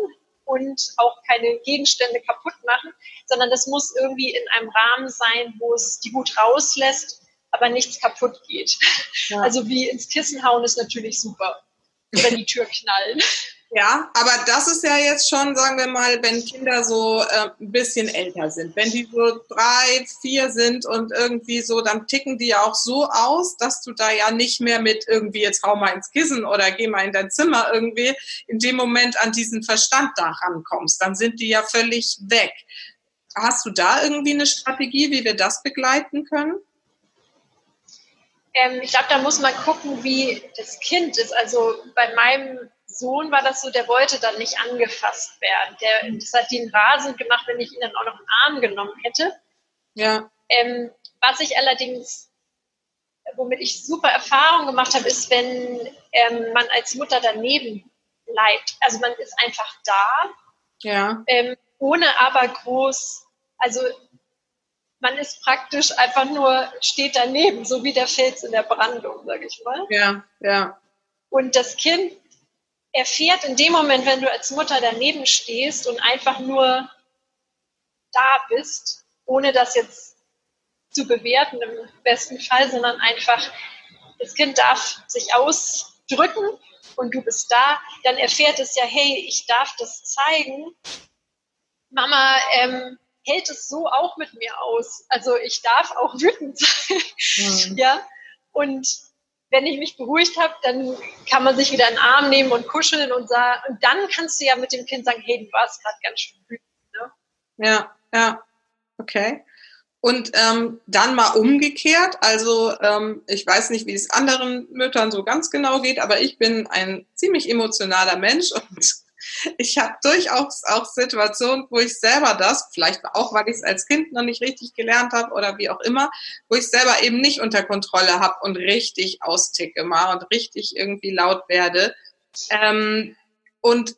und auch keine Gegenstände kaputt machen, sondern das muss irgendwie in einem Rahmen sein, wo es die Wut rauslässt, aber nichts kaputt geht. Ja. Also wie ins Kissen hauen ist natürlich super oder die Tür knallen. Ja, aber das ist ja jetzt schon, sagen wir mal, wenn Kinder so äh, ein bisschen älter sind. Wenn die so drei, vier sind und irgendwie so, dann ticken die ja auch so aus, dass du da ja nicht mehr mit irgendwie jetzt hau mal ins Kissen oder geh mal in dein Zimmer irgendwie in dem Moment an diesen Verstand da rankommst. Dann sind die ja völlig weg. Hast du da irgendwie eine Strategie, wie wir das begleiten können? Ähm, ich glaube, da muss man gucken, wie das Kind ist. Also bei meinem Sohn war das so, der wollte dann nicht angefasst werden. Der, das hat ihn rasend gemacht, wenn ich ihn dann auch noch im Arm genommen hätte. Ja. Ähm, was ich allerdings, womit ich super Erfahrung gemacht habe, ist, wenn ähm, man als Mutter daneben bleibt. Also man ist einfach da, ja. ähm, ohne aber groß, also man ist praktisch einfach nur, steht daneben, so wie der Fels in der Brandung, sag ich mal. Ja, ja. Und das Kind erfährt in dem Moment, wenn du als Mutter daneben stehst und einfach nur da bist, ohne das jetzt zu bewerten im besten Fall, sondern einfach, das Kind darf sich ausdrücken und du bist da, dann erfährt es ja, hey, ich darf das zeigen. Mama ähm, hält es so auch mit mir aus. Also ich darf auch wütend sein. Mhm. ja. Und wenn ich mich beruhigt habe, dann kann man sich wieder in den Arm nehmen und kuscheln und sagen, und dann kannst du ja mit dem Kind sagen, hey, du warst gerade ganz schön wütend. Ne? Ja, ja, okay. Und ähm, dann mal umgekehrt, also ähm, ich weiß nicht, wie es anderen Müttern so ganz genau geht, aber ich bin ein ziemlich emotionaler Mensch und ich habe durchaus auch Situationen, wo ich selber das, vielleicht auch, weil ich es als Kind noch nicht richtig gelernt habe oder wie auch immer, wo ich selber eben nicht unter Kontrolle habe und richtig austicke mal und richtig irgendwie laut werde. Ähm, und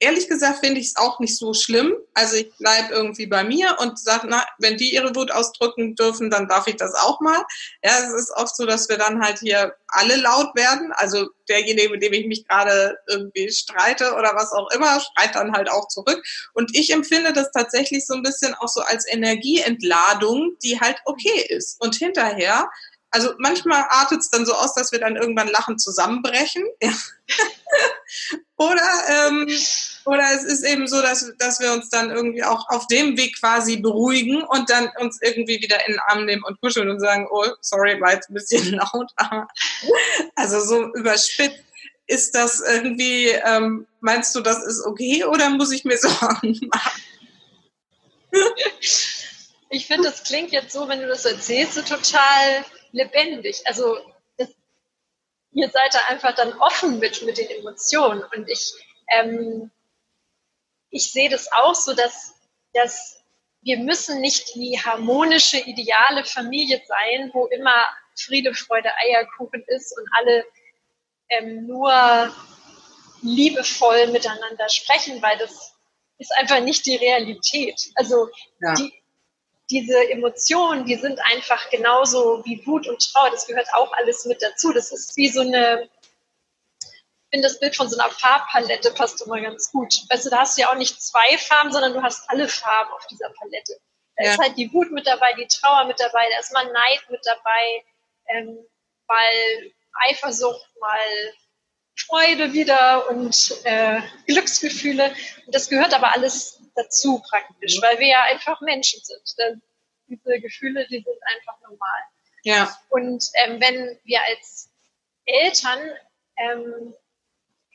ehrlich gesagt finde ich es auch nicht so schlimm. Also ich bleibe irgendwie bei mir und sage, na, wenn die ihre Wut ausdrücken dürfen, dann darf ich das auch mal. Ja, es ist oft so, dass wir dann halt hier alle laut werden. Also derjenige, mit dem ich mich gerade irgendwie streite oder was auch immer, schreit dann halt auch zurück. Und ich empfinde das tatsächlich so ein bisschen auch so als Energieentladung, die halt okay ist. Und hinterher also manchmal artet es dann so aus, dass wir dann irgendwann lachend zusammenbrechen. Ja. oder, ähm, oder es ist eben so, dass, dass wir uns dann irgendwie auch auf dem Weg quasi beruhigen und dann uns irgendwie wieder in den Arm nehmen und kuscheln und sagen, oh, sorry, war jetzt ein bisschen laut. also so überspitzt. Ist das irgendwie, ähm, meinst du, das ist okay oder muss ich mir Sorgen machen? Ich finde, das klingt jetzt so, wenn du das erzählst, so total lebendig. Also das, ihr seid da einfach dann offen mit, mit den Emotionen. Und ich, ähm, ich sehe das auch so, dass, dass wir müssen nicht die harmonische, ideale Familie sein, wo immer Friede, Freude, Eierkuchen ist und alle ähm, nur liebevoll miteinander sprechen, weil das ist einfach nicht die Realität. Also ja. die, diese Emotionen, die sind einfach genauso wie Wut und Trauer, das gehört auch alles mit dazu. Das ist wie so eine, ich finde das Bild von so einer Farbpalette passt immer ganz gut. Weißt du, da hast du ja auch nicht zwei Farben, sondern du hast alle Farben auf dieser Palette. Da ja. ist halt die Wut mit dabei, die Trauer mit dabei, da ist mal Neid mit dabei, ähm, mal Eifersucht, mal Freude wieder und äh, Glücksgefühle. Und das gehört aber alles dazu praktisch, weil wir ja einfach Menschen sind. diese Gefühle, die sind einfach normal. Ja. Und ähm, wenn wir als Eltern, ähm,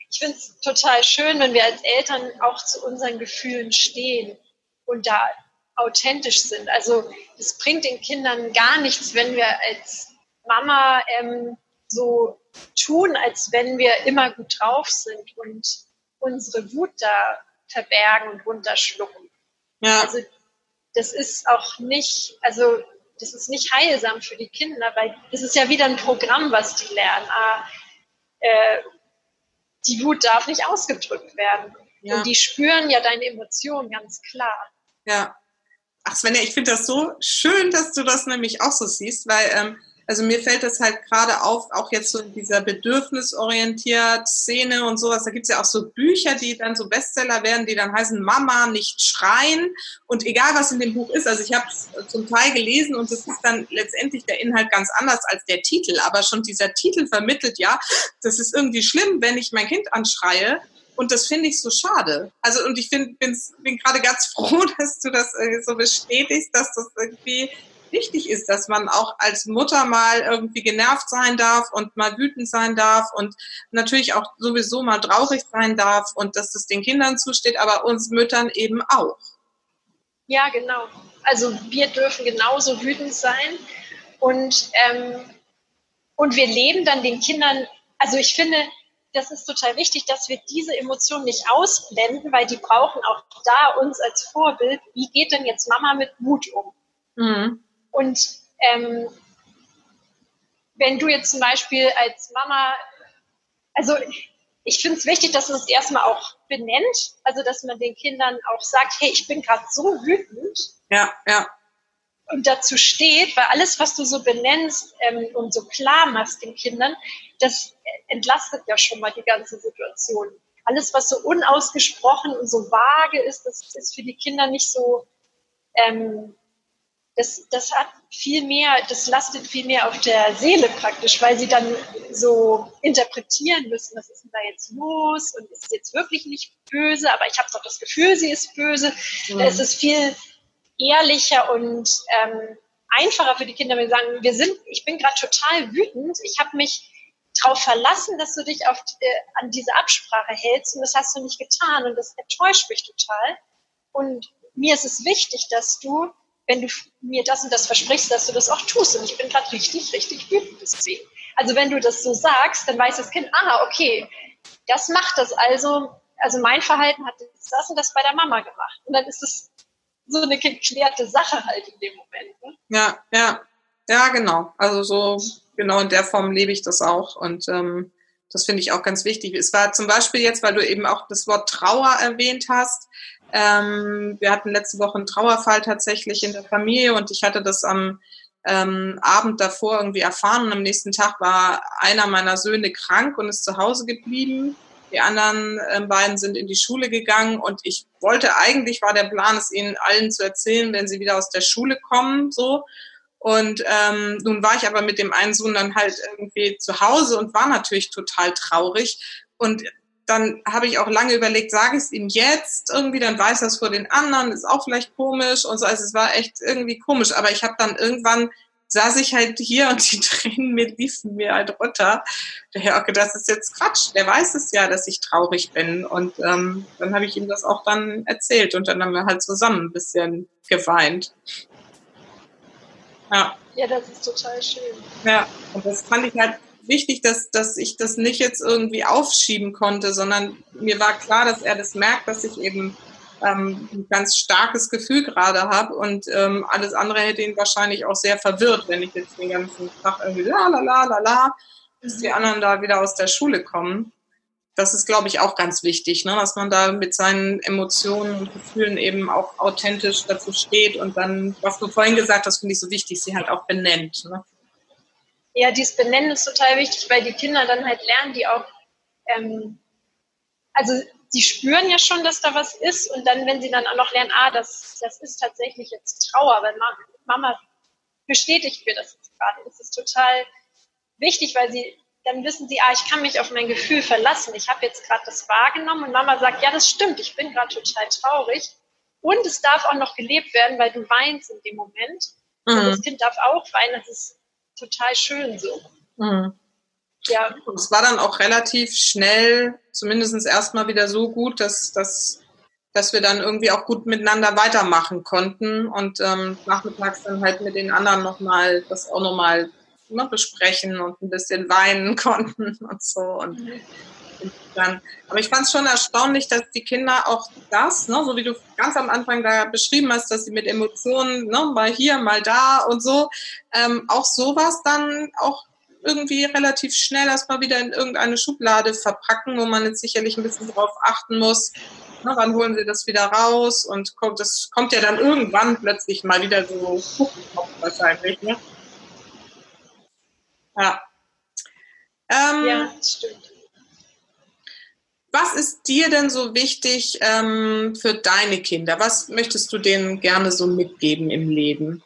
ich finde es total schön, wenn wir als Eltern auch zu unseren Gefühlen stehen und da authentisch sind. Also es bringt den Kindern gar nichts, wenn wir als Mama ähm, so tun, als wenn wir immer gut drauf sind und unsere Wut da verbergen und runterschlucken. Ja. Also das ist auch nicht, also das ist nicht heilsam für die Kinder, weil das ist ja wieder ein Programm, was die lernen. Ah, äh, die Wut darf nicht ausgedrückt werden. Ja. Und die spüren ja deine Emotionen ganz klar. Ja. Ach Svenja, ich finde das so schön, dass du das nämlich auch so siehst, weil ähm, also mir fällt das halt gerade auf, auch jetzt so in dieser bedürfnisorientiert Szene und sowas. Da gibt's ja auch so Bücher, die dann so Bestseller werden, die dann heißen Mama nicht schreien. Und egal was in dem Buch ist, also ich habe es zum Teil gelesen und es ist dann letztendlich der Inhalt ganz anders als der Titel. Aber schon dieser Titel vermittelt ja, das ist irgendwie schlimm, wenn ich mein Kind anschreie. Und das finde ich so schade. Also, und ich find, bin, bin gerade ganz froh, dass du das so bestätigst, dass das irgendwie wichtig ist, dass man auch als Mutter mal irgendwie genervt sein darf und mal wütend sein darf und natürlich auch sowieso mal traurig sein darf und dass das den Kindern zusteht, aber uns Müttern eben auch. Ja, genau. Also wir dürfen genauso wütend sein und, ähm, und wir leben dann den Kindern, also ich finde, das ist total wichtig, dass wir diese Emotionen nicht ausblenden, weil die brauchen auch da uns als Vorbild. Wie geht denn jetzt Mama mit Wut um? Mhm. Und ähm, wenn du jetzt zum Beispiel als Mama, also ich finde es wichtig, dass man es erstmal auch benennt, also dass man den Kindern auch sagt, hey, ich bin gerade so wütend. Ja, ja. Und dazu steht, weil alles, was du so benennst ähm, und so klar machst den Kindern, das entlastet ja schon mal die ganze Situation. Alles, was so unausgesprochen und so vage ist, das ist für die Kinder nicht so, ähm, das, das hat viel mehr, das lastet viel mehr auf der Seele praktisch, weil sie dann so interpretieren müssen, was ist denn da jetzt los und ist jetzt wirklich nicht böse, aber ich habe doch das Gefühl, sie ist böse. Mhm. Da ist es viel ehrlicher und ähm, einfacher für die Kinder, wenn sie sagen, wir sind, ich bin gerade total wütend, ich habe mich darauf verlassen, dass du dich auf, äh, an diese Absprache hältst und das hast du nicht getan und das enttäuscht mich total. Und mir ist es wichtig, dass du wenn du mir das und das versprichst, dass du das auch tust. Und ich bin gerade richtig, richtig wütend deswegen. Also wenn du das so sagst, dann weiß das Kind, aha, okay, das macht das also. Also mein Verhalten hat das und das bei der Mama gemacht. Und dann ist es so eine geklärte Sache halt in dem Moment. Ne? Ja, ja, ja, genau. Also so genau in der Form lebe ich das auch. Und ähm, das finde ich auch ganz wichtig. Es war zum Beispiel jetzt, weil du eben auch das Wort Trauer erwähnt hast. Ähm, wir hatten letzte Woche einen Trauerfall tatsächlich in der Familie und ich hatte das am ähm, Abend davor irgendwie erfahren und am nächsten Tag war einer meiner Söhne krank und ist zu Hause geblieben. Die anderen äh, beiden sind in die Schule gegangen und ich wollte eigentlich, war der Plan, es ihnen allen zu erzählen, wenn sie wieder aus der Schule kommen, so. Und ähm, nun war ich aber mit dem einen Sohn dann halt irgendwie zu Hause und war natürlich total traurig. Und dann habe ich auch lange überlegt, sage ich es ihm jetzt irgendwie, dann weiß er es vor den anderen, ist auch vielleicht komisch und so. Also es war echt irgendwie komisch. Aber ich habe dann irgendwann saß ich halt hier und die Tränen mir liefen mir halt runter. Daher auch gedacht, das ist jetzt Quatsch. Der weiß es ja, dass ich traurig bin. Und ähm, dann habe ich ihm das auch dann erzählt und dann haben wir halt zusammen ein bisschen geweint. Ja. Ja, das ist total schön. Ja, und das fand ich halt wichtig, dass, dass ich das nicht jetzt irgendwie aufschieben konnte, sondern mir war klar, dass er das merkt, dass ich eben ähm, ein ganz starkes Gefühl gerade habe und ähm, alles andere hätte ihn wahrscheinlich auch sehr verwirrt, wenn ich jetzt den ganzen Tag irgendwie la la la la la, bis die anderen da wieder aus der Schule kommen das ist, glaube ich, auch ganz wichtig, ne? dass man da mit seinen Emotionen und Gefühlen eben auch authentisch dazu steht und dann, was du vorhin gesagt hast, finde ich so wichtig, sie halt auch benennt. Ne? Ja, dieses Benennen ist total wichtig, weil die Kinder dann halt lernen, die auch, ähm, also sie spüren ja schon, dass da was ist und dann, wenn sie dann auch noch lernen, ah, das, das ist tatsächlich jetzt Trauer, weil Mama bestätigt mir das jetzt gerade, das ist total wichtig, weil sie dann wissen sie, ah, ich kann mich auf mein Gefühl verlassen. Ich habe jetzt gerade das wahrgenommen und Mama sagt, ja, das stimmt, ich bin gerade total traurig. Und es darf auch noch gelebt werden, weil du weinst in dem Moment. Mhm. Und das Kind darf auch weinen. Das ist total schön so. Mhm. Ja. Und es war dann auch relativ schnell, zumindest erstmal wieder so gut, dass, dass, dass wir dann irgendwie auch gut miteinander weitermachen konnten und ähm, nachmittags dann halt mit den anderen nochmal das auch nochmal ne, besprechen und ein bisschen weinen konnten und so. Und mhm. Dann, aber ich fand es schon erstaunlich, dass die Kinder auch das, ne, so wie du ganz am Anfang da beschrieben hast, dass sie mit Emotionen ne, mal hier, mal da und so, ähm, auch sowas dann auch irgendwie relativ schnell erstmal wieder in irgendeine Schublade verpacken, wo man jetzt sicherlich ein bisschen drauf achten muss, Ne, wann holen sie das wieder raus? Und kommt, das kommt ja dann irgendwann plötzlich mal wieder so wahrscheinlich. Ne? Ja. Ähm, ja, stimmt. Was ist dir denn so wichtig ähm, für deine Kinder? Was möchtest du denen gerne so mitgeben im Leben?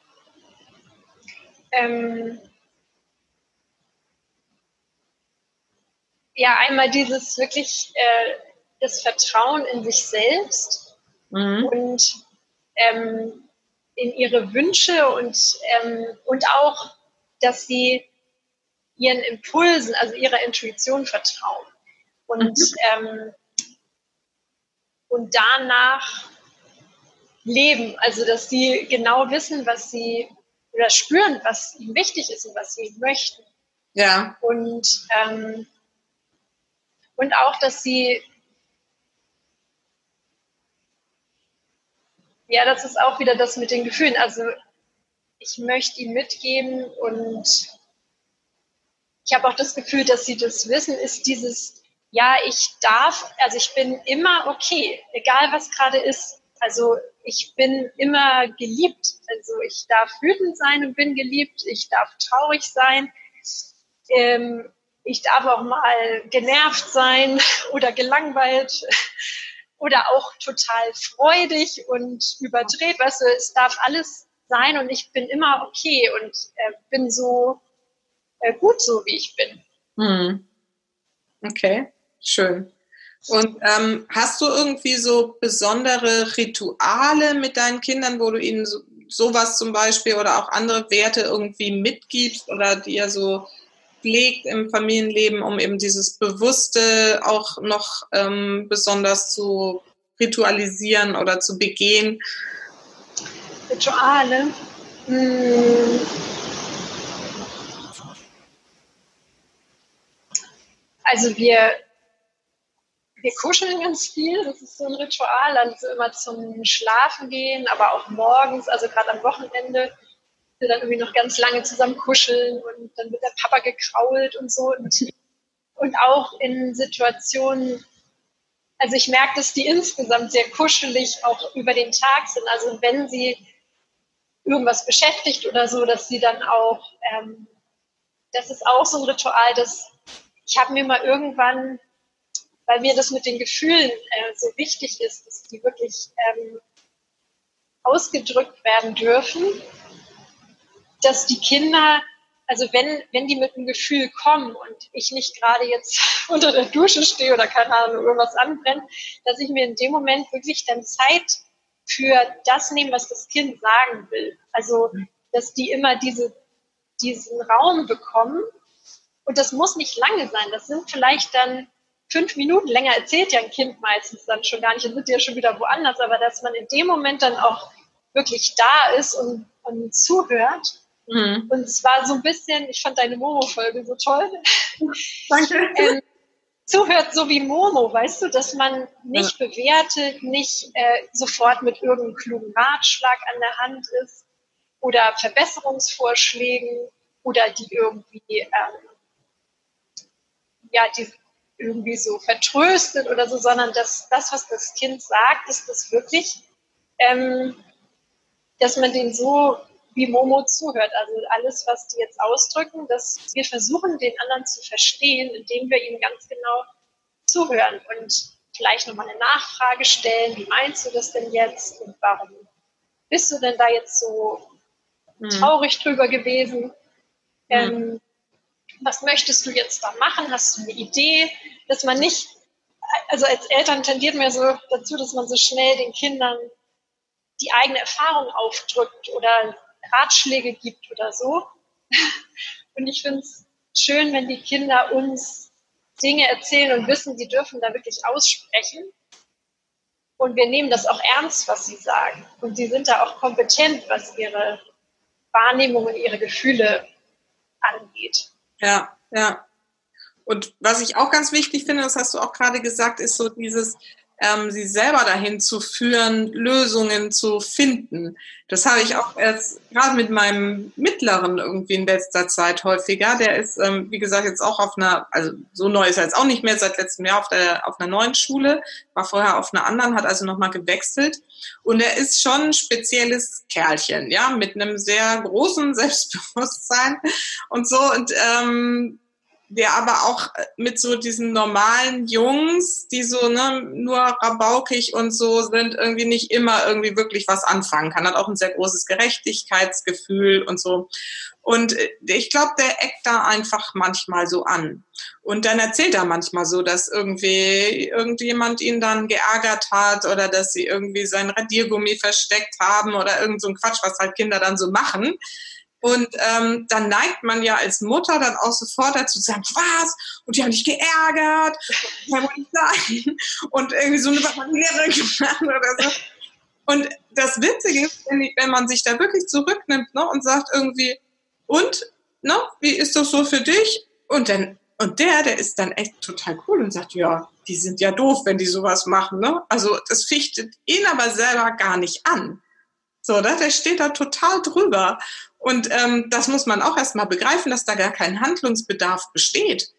Ähm, ja, einmal dieses wirklich äh, das Vertrauen in sich selbst mhm. und ähm, in ihre Wünsche und, ähm, und auch, dass sie ihren Impulsen, also ihrer Intuition vertrauen. Und, ähm, und danach leben, also dass sie genau wissen, was sie oder spüren, was ihnen wichtig ist und was sie möchten. Ja. Und, ähm, und auch, dass sie ja, das ist auch wieder das mit den Gefühlen. Also ich möchte ihnen mitgeben und ich habe auch das Gefühl, dass sie das wissen, ist dieses, ja, ich darf, also ich bin immer okay, egal was gerade ist. Also ich bin immer geliebt. Also ich darf wütend sein und bin geliebt. Ich darf traurig sein. Ähm, ich darf auch mal genervt sein oder gelangweilt oder auch total freudig und überdreht. Weißt du, es darf alles sein und ich bin immer okay und äh, bin so äh, gut so, wie ich bin. Hm. Okay, schön. Und ähm, hast du irgendwie so besondere Rituale mit deinen Kindern, wo du ihnen so, sowas zum Beispiel oder auch andere Werte irgendwie mitgibst oder die ihr so pflegt im Familienleben, um eben dieses Bewusste auch noch ähm, besonders zu ritualisieren oder zu begehen? Rituale. Hm. Also wir, wir kuscheln ganz viel, das ist so ein Ritual, also immer zum Schlafen gehen, aber auch morgens, also gerade am Wochenende wir dann irgendwie noch ganz lange zusammen kuscheln und dann wird der Papa gekrault und so. Und, und auch in Situationen, also ich merke, dass die insgesamt sehr kuschelig auch über den Tag sind. Also wenn sie irgendwas beschäftigt oder so, dass sie dann auch, ähm, das ist auch so ein Ritual, dass ich habe mir mal irgendwann, weil mir das mit den Gefühlen äh, so wichtig ist, dass die wirklich ähm, ausgedrückt werden dürfen, dass die Kinder, also wenn, wenn die mit einem Gefühl kommen und ich nicht gerade jetzt unter der Dusche stehe oder keine Ahnung, irgendwas anbrennt, dass ich mir in dem Moment wirklich dann Zeit für das nehme, was das Kind sagen will. Also, dass die immer diese, diesen Raum bekommen. Und das muss nicht lange sein. Das sind vielleicht dann fünf Minuten länger erzählt ja ein Kind meistens dann schon gar nicht, dann sind ja schon wieder woanders, aber dass man in dem Moment dann auch wirklich da ist und, und zuhört Mhm. Und es war so ein bisschen, ich fand deine Momo-Folge so toll. Danke. ähm, zuhört so wie Momo, weißt du, dass man nicht ja. bewertet, nicht äh, sofort mit irgendeinem klugen Ratschlag an der Hand ist oder Verbesserungsvorschlägen oder die irgendwie, ähm, ja, die irgendwie so vertröstet oder so, sondern dass das, was das Kind sagt, ist das wirklich, ähm, dass man den so wie Momo zuhört. Also alles, was die jetzt ausdrücken, dass wir versuchen, den anderen zu verstehen, indem wir ihm ganz genau zuhören und vielleicht nochmal eine Nachfrage stellen. Wie meinst du das denn jetzt? Und warum bist du denn da jetzt so mhm. traurig drüber gewesen? Mhm. Ähm, was möchtest du jetzt da machen? Hast du eine Idee? Dass man nicht, also als Eltern tendiert man so dazu, dass man so schnell den Kindern die eigene Erfahrung aufdrückt oder Ratschläge gibt oder so. Und ich finde es schön, wenn die Kinder uns Dinge erzählen und wissen, sie dürfen da wirklich aussprechen. Und wir nehmen das auch ernst, was sie sagen. Und sie sind da auch kompetent, was ihre Wahrnehmung und ihre Gefühle angeht. Ja, ja. Und was ich auch ganz wichtig finde, das hast du auch gerade gesagt, ist so dieses, ähm, sie selber dahin zu führen, Lösungen zu finden. Das habe ich auch erst gerade mit meinem Mittleren irgendwie in letzter Zeit häufiger. Der ist, ähm, wie gesagt, jetzt auch auf einer, also so neu ist er jetzt auch nicht mehr, seit letztem Jahr auf, der, auf einer neuen Schule, war vorher auf einer anderen, hat also nochmal gewechselt. Und er ist schon ein spezielles Kerlchen, ja, mit einem sehr großen Selbstbewusstsein und so. Und ähm, der aber auch äh, mit so diesen normalen Jungs, die so ne, nur rabaukig und so sind, irgendwie nicht immer irgendwie wirklich was anfangen kann. Hat auch ein sehr großes Gerechtigkeitsgefühl und so. Und äh, ich glaube, der eckt da einfach manchmal so an. Und dann erzählt er manchmal so, dass irgendwie irgendjemand ihn dann geärgert hat oder dass sie irgendwie sein Radiergummi versteckt haben oder irgend so ein Quatsch, was halt Kinder dann so machen. Und ähm, dann neigt man ja als Mutter dann auch sofort dazu zu sagen, was? Und die haben dich geärgert. Und irgendwie so eine Lehrerin gemacht oder so. Und das Witzige ist, wenn man sich da wirklich zurücknimmt ne, und sagt irgendwie, und, ne, wie ist das so für dich? Und dann, und der, der ist dann echt total cool und sagt, ja, die sind ja doof, wenn die sowas machen, ne? Also das fichtet ihn aber selber gar nicht an. So, ne? der steht da total drüber. Und ähm, das muss man auch erstmal begreifen, dass da gar kein Handlungsbedarf besteht.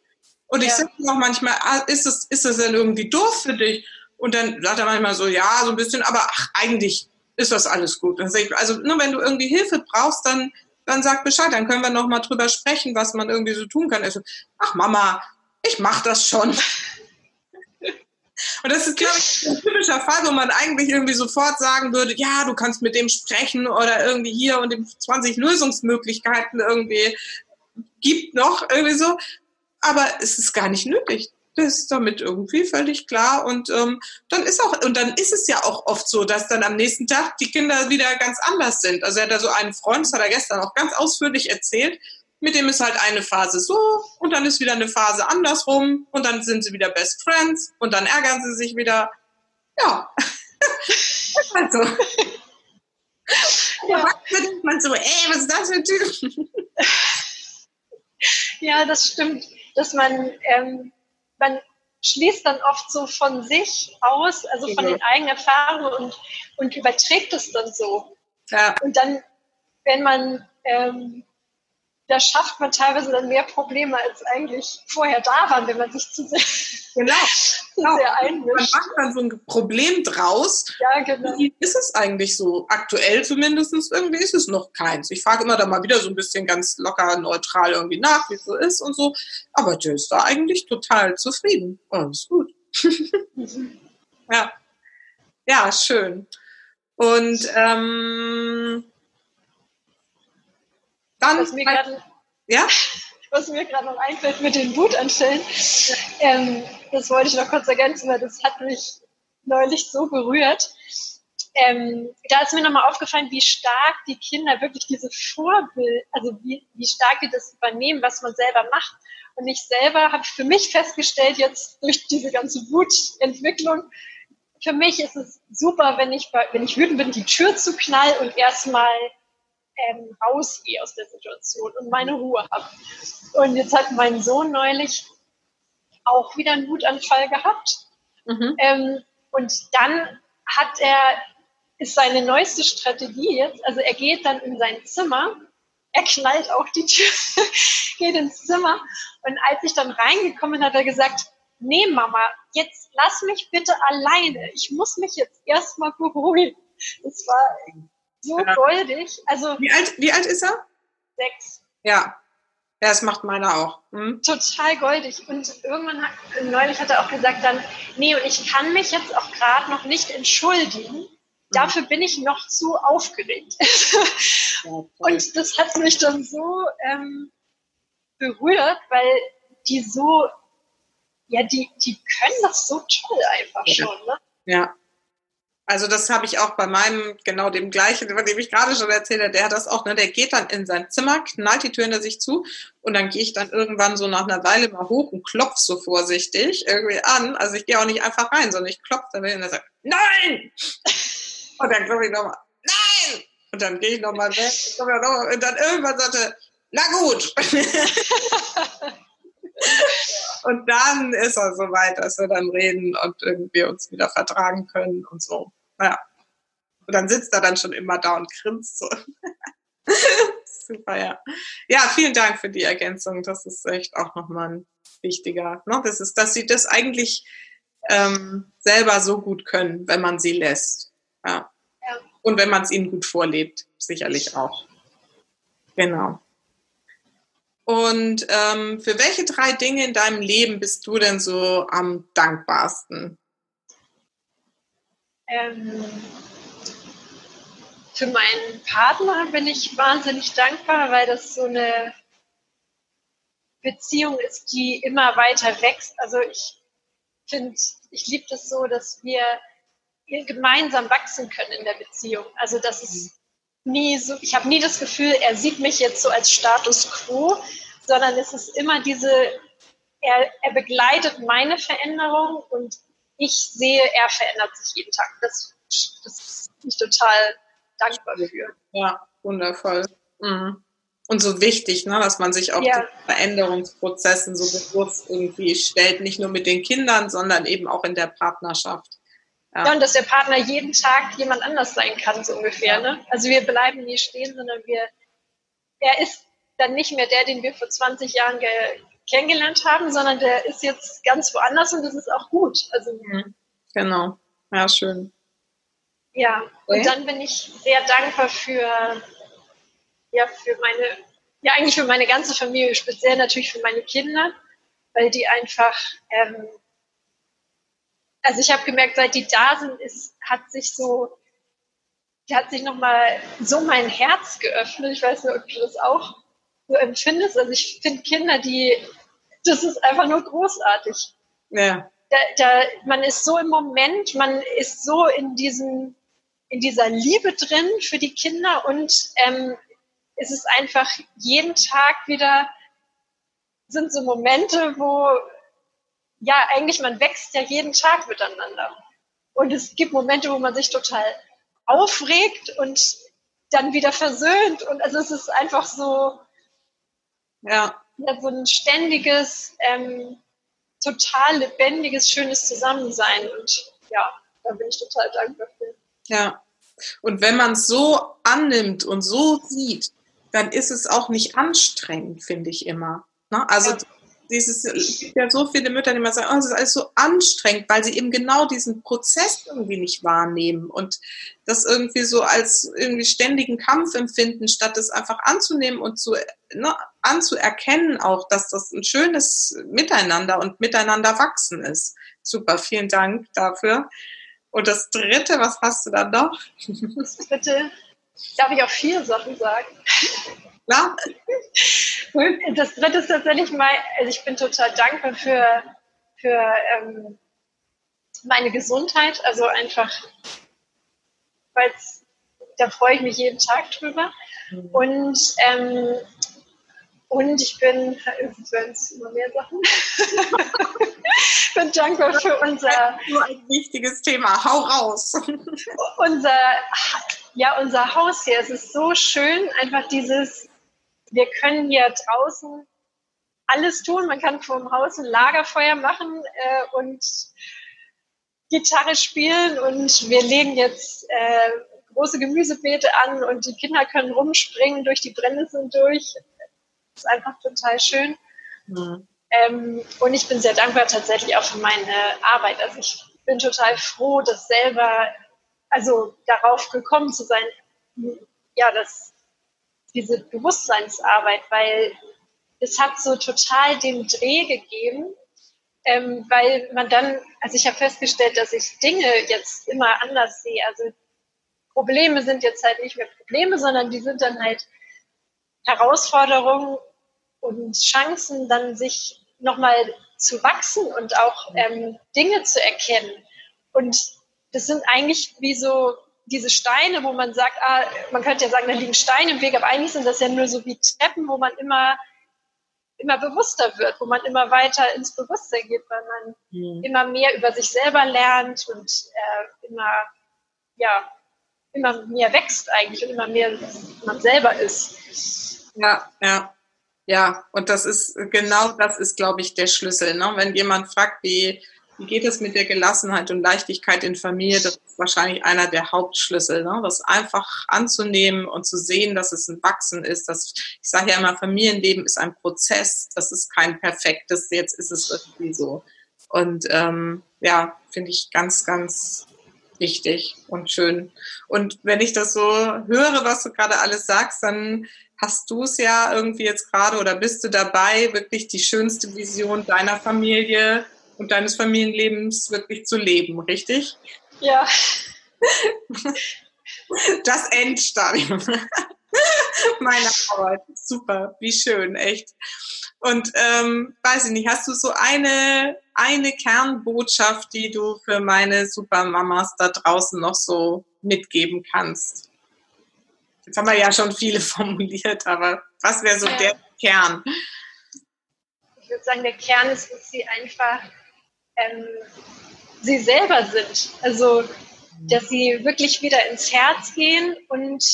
Und ja. ich sage auch manchmal, ah, ist es, ist es denn irgendwie doof für dich? Und dann sagt er manchmal so, ja, so ein bisschen, aber ach, eigentlich ist das alles gut. Ich, also nur wenn du irgendwie Hilfe brauchst, dann, dann sag Bescheid, dann können wir noch mal drüber sprechen, was man irgendwie so tun kann. Also, ach Mama, ich mach das schon. Und das ist, glaube ich, ein typischer Fall, wo man eigentlich irgendwie sofort sagen würde, ja, du kannst mit dem sprechen oder irgendwie hier und dem 20 Lösungsmöglichkeiten irgendwie gibt noch, irgendwie so. Aber es ist gar nicht nötig. Das ist damit irgendwie völlig klar. Und ähm, dann ist auch, und dann ist es ja auch oft so, dass dann am nächsten Tag die Kinder wieder ganz anders sind. Also er hat da so einen Freund, das hat er gestern auch ganz ausführlich erzählt, mit dem ist halt eine Phase so und dann ist wieder eine Phase andersrum und dann sind sie wieder Best Friends und dann ärgern sie sich wieder. Ja. also. Ja. denkt man so, ey, was ist das für ein Typ? Ja, das stimmt. Dass man, ähm, man schließt dann oft so von sich aus, also von den eigenen Erfahrungen und, und überträgt es dann so. Ja. Und dann, wenn man ähm, da schafft man teilweise dann mehr Probleme, als eigentlich vorher da waren, wenn man sich zu sehr, genau. genau. sehr einmischt. Man macht dann so ein Problem draus. Ja, genau. Wie ist es eigentlich so? Aktuell zumindest irgendwie ist es noch keins. Ich frage immer da mal wieder so ein bisschen ganz locker, neutral irgendwie nach, wie es so ist und so. Aber der ist da eigentlich total zufrieden. Oh, ist gut. Ja. Ja, schön. Und ähm, dann, was mir gerade ja? noch einfällt mit den Wutanfällen, ähm, das wollte ich noch kurz ergänzen, weil das hat mich neulich so berührt. Ähm, da ist mir nochmal aufgefallen, wie stark die Kinder wirklich diese Vorbild, also wie, wie stark die das übernehmen, was man selber macht. Und ich selber habe für mich festgestellt, jetzt durch diese ganze Wutentwicklung, für mich ist es super, wenn ich, wenn ich wütend bin, die Tür zu knallen und erstmal ähm, rausgehe aus der Situation und meine Ruhe habe. Und jetzt hat mein Sohn neulich auch wieder einen Wutanfall gehabt. Mhm. Ähm, und dann hat er, ist seine neueste Strategie jetzt, also er geht dann in sein Zimmer, er knallt auch die Tür, geht ins Zimmer. Und als ich dann reingekommen bin, hat er gesagt, nee Mama, jetzt lass mich bitte alleine. Ich muss mich jetzt erstmal beruhigen. Das war so ja. goldig. Also, wie, alt, wie alt ist er? Sechs. Ja. Ja, das macht meiner auch. Hm? Total goldig. Und irgendwann hat, neulich hat er auch gesagt dann, nee, und ich kann mich jetzt auch gerade noch nicht entschuldigen. Hm. Dafür bin ich noch zu aufgeregt. Ja, und das hat mich dann so ähm, berührt, weil die so, ja, die, die können das so toll einfach ja. schon, ne? Ja. Also das habe ich auch bei meinem, genau dem gleichen, von dem ich gerade schon erzählt habe, der hat das auch, ne? der geht dann in sein Zimmer, knallt die Tür hinter sich zu und dann gehe ich dann irgendwann so nach einer Weile mal hoch und klopf so vorsichtig irgendwie an. Also ich gehe auch nicht einfach rein, sondern ich klopfe dann hin und er sagt, nein! Und dann klopfe ich nochmal, nein! Und dann gehe ich nochmal weg und, noch und dann irgendwann sagte, na gut! und dann ist er soweit, dass wir dann reden und irgendwie uns wieder vertragen können und so. Ja. Und dann sitzt er dann schon immer da und grinst so. Super, ja. Ja, vielen Dank für die Ergänzung. Das ist echt auch nochmal ein wichtiger. Ne? Das ist, dass sie das eigentlich ähm, selber so gut können, wenn man sie lässt. Ja. ja. Und wenn man es ihnen gut vorlebt, sicherlich auch. Genau. Und ähm, für welche drei Dinge in deinem Leben bist du denn so am dankbarsten? Ähm, für meinen Partner bin ich wahnsinnig dankbar, weil das so eine Beziehung ist, die immer weiter wächst. Also ich finde, ich liebe das so, dass wir gemeinsam wachsen können in der Beziehung. Also das ist nie so, ich habe nie das Gefühl, er sieht mich jetzt so als Status quo, sondern es ist immer diese, er, er begleitet meine Veränderung und ich sehe, er verändert sich jeden Tag. Das, das bin ich total dankbar für. Ja, wundervoll. Mhm. Und so wichtig, ne, dass man sich auch ja. Veränderungsprozessen so bewusst irgendwie stellt, nicht nur mit den Kindern, sondern eben auch in der Partnerschaft. Ja. ja, und dass der Partner jeden Tag jemand anders sein kann, so ungefähr. Ne? Also wir bleiben nie stehen, sondern wir, er ist dann nicht mehr der, den wir vor 20 Jahren kennengelernt haben, sondern der ist jetzt ganz woanders und das ist auch gut. Also, mhm. Genau, ja, schön. Ja, okay. und dann bin ich sehr dankbar für, ja, für meine, ja, eigentlich für meine ganze Familie, speziell natürlich für meine Kinder, weil die einfach, ähm, also ich habe gemerkt, seit die da sind, ist, hat sich so, hat sich nochmal so mein Herz geöffnet. Ich weiß nicht, ob du das auch so empfindest. Also ich finde Kinder, die, das ist einfach nur großartig. Ja. Da, da, man ist so im Moment, man ist so in diesem, in dieser Liebe drin für die Kinder und ähm, es ist einfach jeden Tag wieder sind so Momente, wo ja, eigentlich, man wächst ja jeden Tag miteinander. Und es gibt Momente, wo man sich total aufregt und dann wieder versöhnt. Und also es ist einfach so, ja, ja so ein ständiges, ähm, total lebendiges, schönes Zusammensein. Und ja, da bin ich total dankbar für. Ja. Und wenn man es so annimmt und so sieht, dann ist es auch nicht anstrengend, finde ich immer. Ne? Also ja dieses, es gibt ja so viele Mütter, die immer sagen, oh, ist alles so anstrengend, weil sie eben genau diesen Prozess irgendwie nicht wahrnehmen und das irgendwie so als irgendwie ständigen Kampf empfinden, statt es einfach anzunehmen und zu, ne, anzuerkennen auch, dass das ein schönes Miteinander und Miteinander wachsen ist. Super, vielen Dank dafür. Und das dritte, was hast du dann noch? Das dritte, darf ich auch vier Sachen sagen? Klar. Das dritte ist tatsächlich mal, also ich bin total dankbar für, für ähm, meine Gesundheit. Also einfach, weil da freue ich mich jeden Tag drüber. Mhm. Und, ähm, und ich bin, wenn es immer mehr Sachen, bin dankbar für unser. Nur ein wichtiges Thema, hau raus. unser, ja, unser Haus hier, es ist so schön, einfach dieses, wir können hier draußen alles tun. Man kann vor dem Haus ein Lagerfeuer machen äh, und Gitarre spielen und wir legen jetzt äh, große Gemüsebeete an und die Kinder können rumspringen durch die Brennnesseln durch. Das ist einfach total schön. Mhm. Ähm, und ich bin sehr dankbar tatsächlich auch für meine Arbeit. Also ich bin total froh, das selber, also darauf gekommen zu sein, ja, das diese Bewusstseinsarbeit, weil es hat so total den Dreh gegeben, ähm, weil man dann, also ich habe festgestellt, dass ich Dinge jetzt immer anders sehe. Also Probleme sind jetzt halt nicht mehr Probleme, sondern die sind dann halt Herausforderungen und Chancen, dann sich nochmal zu wachsen und auch ähm, Dinge zu erkennen. Und das sind eigentlich wie so diese Steine, wo man sagt, ah, man könnte ja sagen, da liegen Steine im Weg, aber eigentlich sind das ja nur so wie Treppen, wo man immer, immer bewusster wird, wo man immer weiter ins Bewusstsein geht, weil man mhm. immer mehr über sich selber lernt und äh, immer, ja, immer mehr wächst eigentlich und immer mehr man selber ist. Ja, ja. Ja, und das ist genau das ist, glaube ich, der Schlüssel. Ne? Wenn jemand fragt, wie wie geht es mit der Gelassenheit und Leichtigkeit in Familie? Das ist wahrscheinlich einer der Hauptschlüssel, ne? das einfach anzunehmen und zu sehen, dass es ein Wachsen ist. Dass, ich sage ja immer, Familienleben ist ein Prozess, das ist kein perfektes, jetzt ist es irgendwie so. Und ähm, ja, finde ich ganz, ganz wichtig und schön. Und wenn ich das so höre, was du gerade alles sagst, dann hast du es ja irgendwie jetzt gerade oder bist du dabei, wirklich die schönste Vision deiner Familie und deines Familienlebens wirklich zu leben, richtig? Ja. Das Endstadium meiner Arbeit. Super, wie schön, echt. Und ähm, weiß ich nicht, hast du so eine, eine Kernbotschaft, die du für meine Supermamas da draußen noch so mitgeben kannst? Jetzt haben wir ja schon viele formuliert, aber was wäre so ja. der Kern? Ich würde sagen, der Kern ist, dass sie einfach ähm, sie selber sind. Also, dass sie wirklich wieder ins Herz gehen und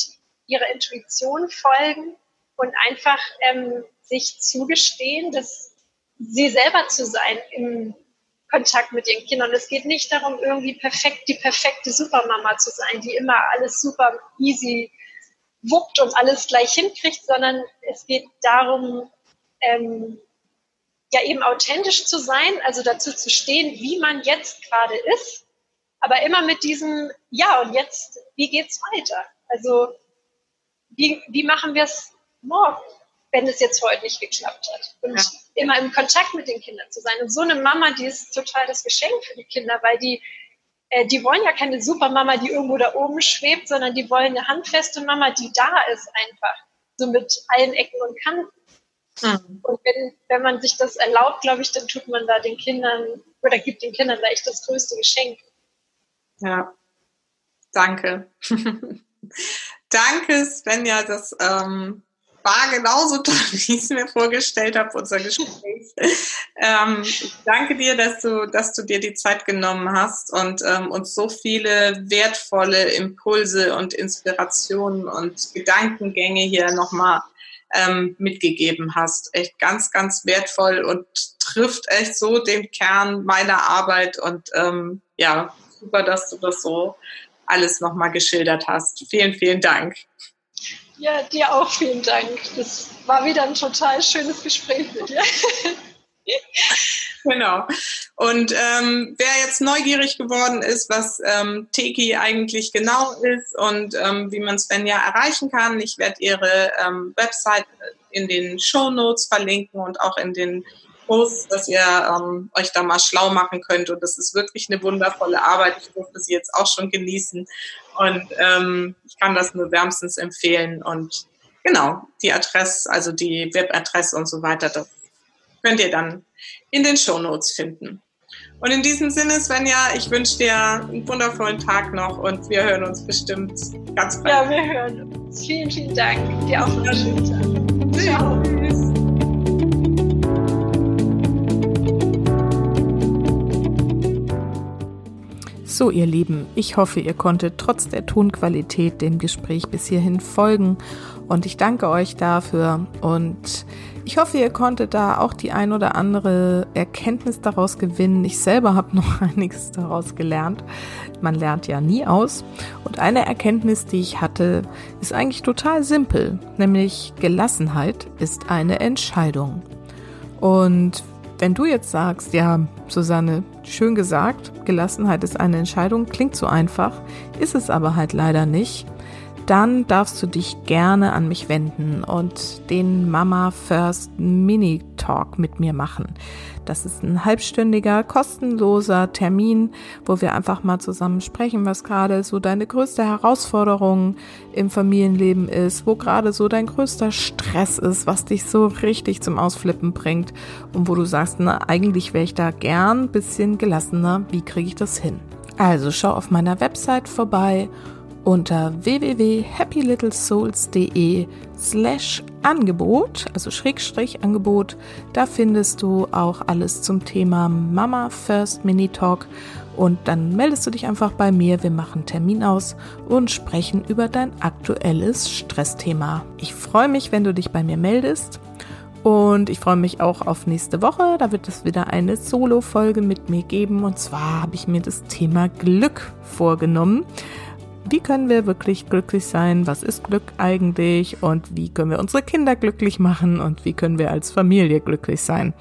ihrer Intuition folgen und einfach ähm, sich zugestehen, dass sie selber zu sein im Kontakt mit ihren Kindern. Es geht nicht darum, irgendwie perfekt die perfekte Supermama zu sein, die immer alles super easy wuppt und alles gleich hinkriegt, sondern es geht darum, ähm, ja eben authentisch zu sein, also dazu zu stehen, wie man jetzt gerade ist, aber immer mit diesem, ja, und jetzt, wie geht's weiter? Also, wie, wie machen wir es morgen, wenn es jetzt heute nicht geklappt hat? Und ja. immer im Kontakt mit den Kindern zu sein. Und so eine Mama, die ist total das Geschenk für die Kinder, weil die, äh, die wollen ja keine Supermama, die irgendwo da oben schwebt, sondern die wollen eine handfeste Mama, die da ist einfach. So mit allen Ecken und Kanten. Mhm. Und wenn, wenn man sich das erlaubt, glaube ich, dann tut man da den Kindern oder gibt den Kindern da echt das größte Geschenk. Ja, danke. danke, Svenja, das ähm, war genauso toll, wie ich es mir vorgestellt habe, unser Gespräch. ähm, danke dir, dass du, dass du dir die Zeit genommen hast und ähm, uns so viele wertvolle Impulse und Inspirationen und Gedankengänge hier nochmal ähm, mitgegeben hast. Echt ganz, ganz wertvoll und trifft echt so den Kern meiner Arbeit und ähm, ja, super, dass du das so alles nochmal geschildert hast. Vielen, vielen Dank. Ja, dir auch vielen Dank. Das war wieder ein total schönes Gespräch mit dir. Genau. Und ähm, wer jetzt neugierig geworden ist, was ähm, Teki eigentlich genau ist und ähm, wie man Svenja erreichen kann, ich werde ihre ähm, Website in den Show Notes verlinken und auch in den Posts, dass ihr ähm, euch da mal schlau machen könnt. Und das ist wirklich eine wundervolle Arbeit. Ich durfte sie jetzt auch schon genießen und ähm, ich kann das nur wärmstens empfehlen. Und genau, die Adresse, also die Webadresse und so weiter, das könnt ihr dann in den Shownotes finden. Und in diesem Sinne, Svenja, ich wünsche dir einen wundervollen Tag noch und wir hören uns bestimmt ganz bald. Ja, wir hören uns. Vielen, vielen Dank. Dir auch einen schönen Tag. Ciao. So, ihr Lieben, ich hoffe, ihr konntet trotz der Tonqualität dem Gespräch bis hierhin folgen und ich danke euch dafür und ich hoffe, ihr konntet da auch die ein oder andere Erkenntnis daraus gewinnen. Ich selber habe noch einiges daraus gelernt. Man lernt ja nie aus. Und eine Erkenntnis, die ich hatte, ist eigentlich total simpel, nämlich Gelassenheit ist eine Entscheidung. Und wenn du jetzt sagst, ja, Susanne, schön gesagt, Gelassenheit ist eine Entscheidung, klingt so einfach, ist es aber halt leider nicht dann darfst du dich gerne an mich wenden und den Mama First Mini Talk mit mir machen. Das ist ein halbstündiger, kostenloser Termin, wo wir einfach mal zusammen sprechen, was gerade so deine größte Herausforderung im Familienleben ist, wo gerade so dein größter Stress ist, was dich so richtig zum Ausflippen bringt und wo du sagst, na, eigentlich wäre ich da gern bisschen gelassener. Wie kriege ich das hin? Also schau auf meiner Website vorbei unter www.happylittlesouls.de slash Angebot, also Schrägstrich Angebot. Da findest du auch alles zum Thema Mama First Mini Talk und dann meldest du dich einfach bei mir. Wir machen Termin aus und sprechen über dein aktuelles Stressthema. Ich freue mich, wenn du dich bei mir meldest. Und ich freue mich auch auf nächste Woche. Da wird es wieder eine Solo-Folge mit mir geben. Und zwar habe ich mir das Thema Glück vorgenommen wie können wir wirklich glücklich sein? Was ist Glück eigentlich? Und wie können wir unsere Kinder glücklich machen? Und wie können wir als Familie glücklich sein?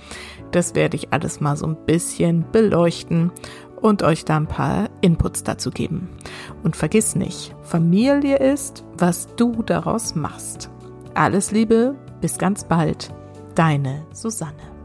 Das werde ich alles mal so ein bisschen beleuchten. und euch da ein paar Inputs dazu geben. Und vergiss nicht, Familie ist, was du daraus machst. Alles Liebe, bis ganz bald. Deine Susanne.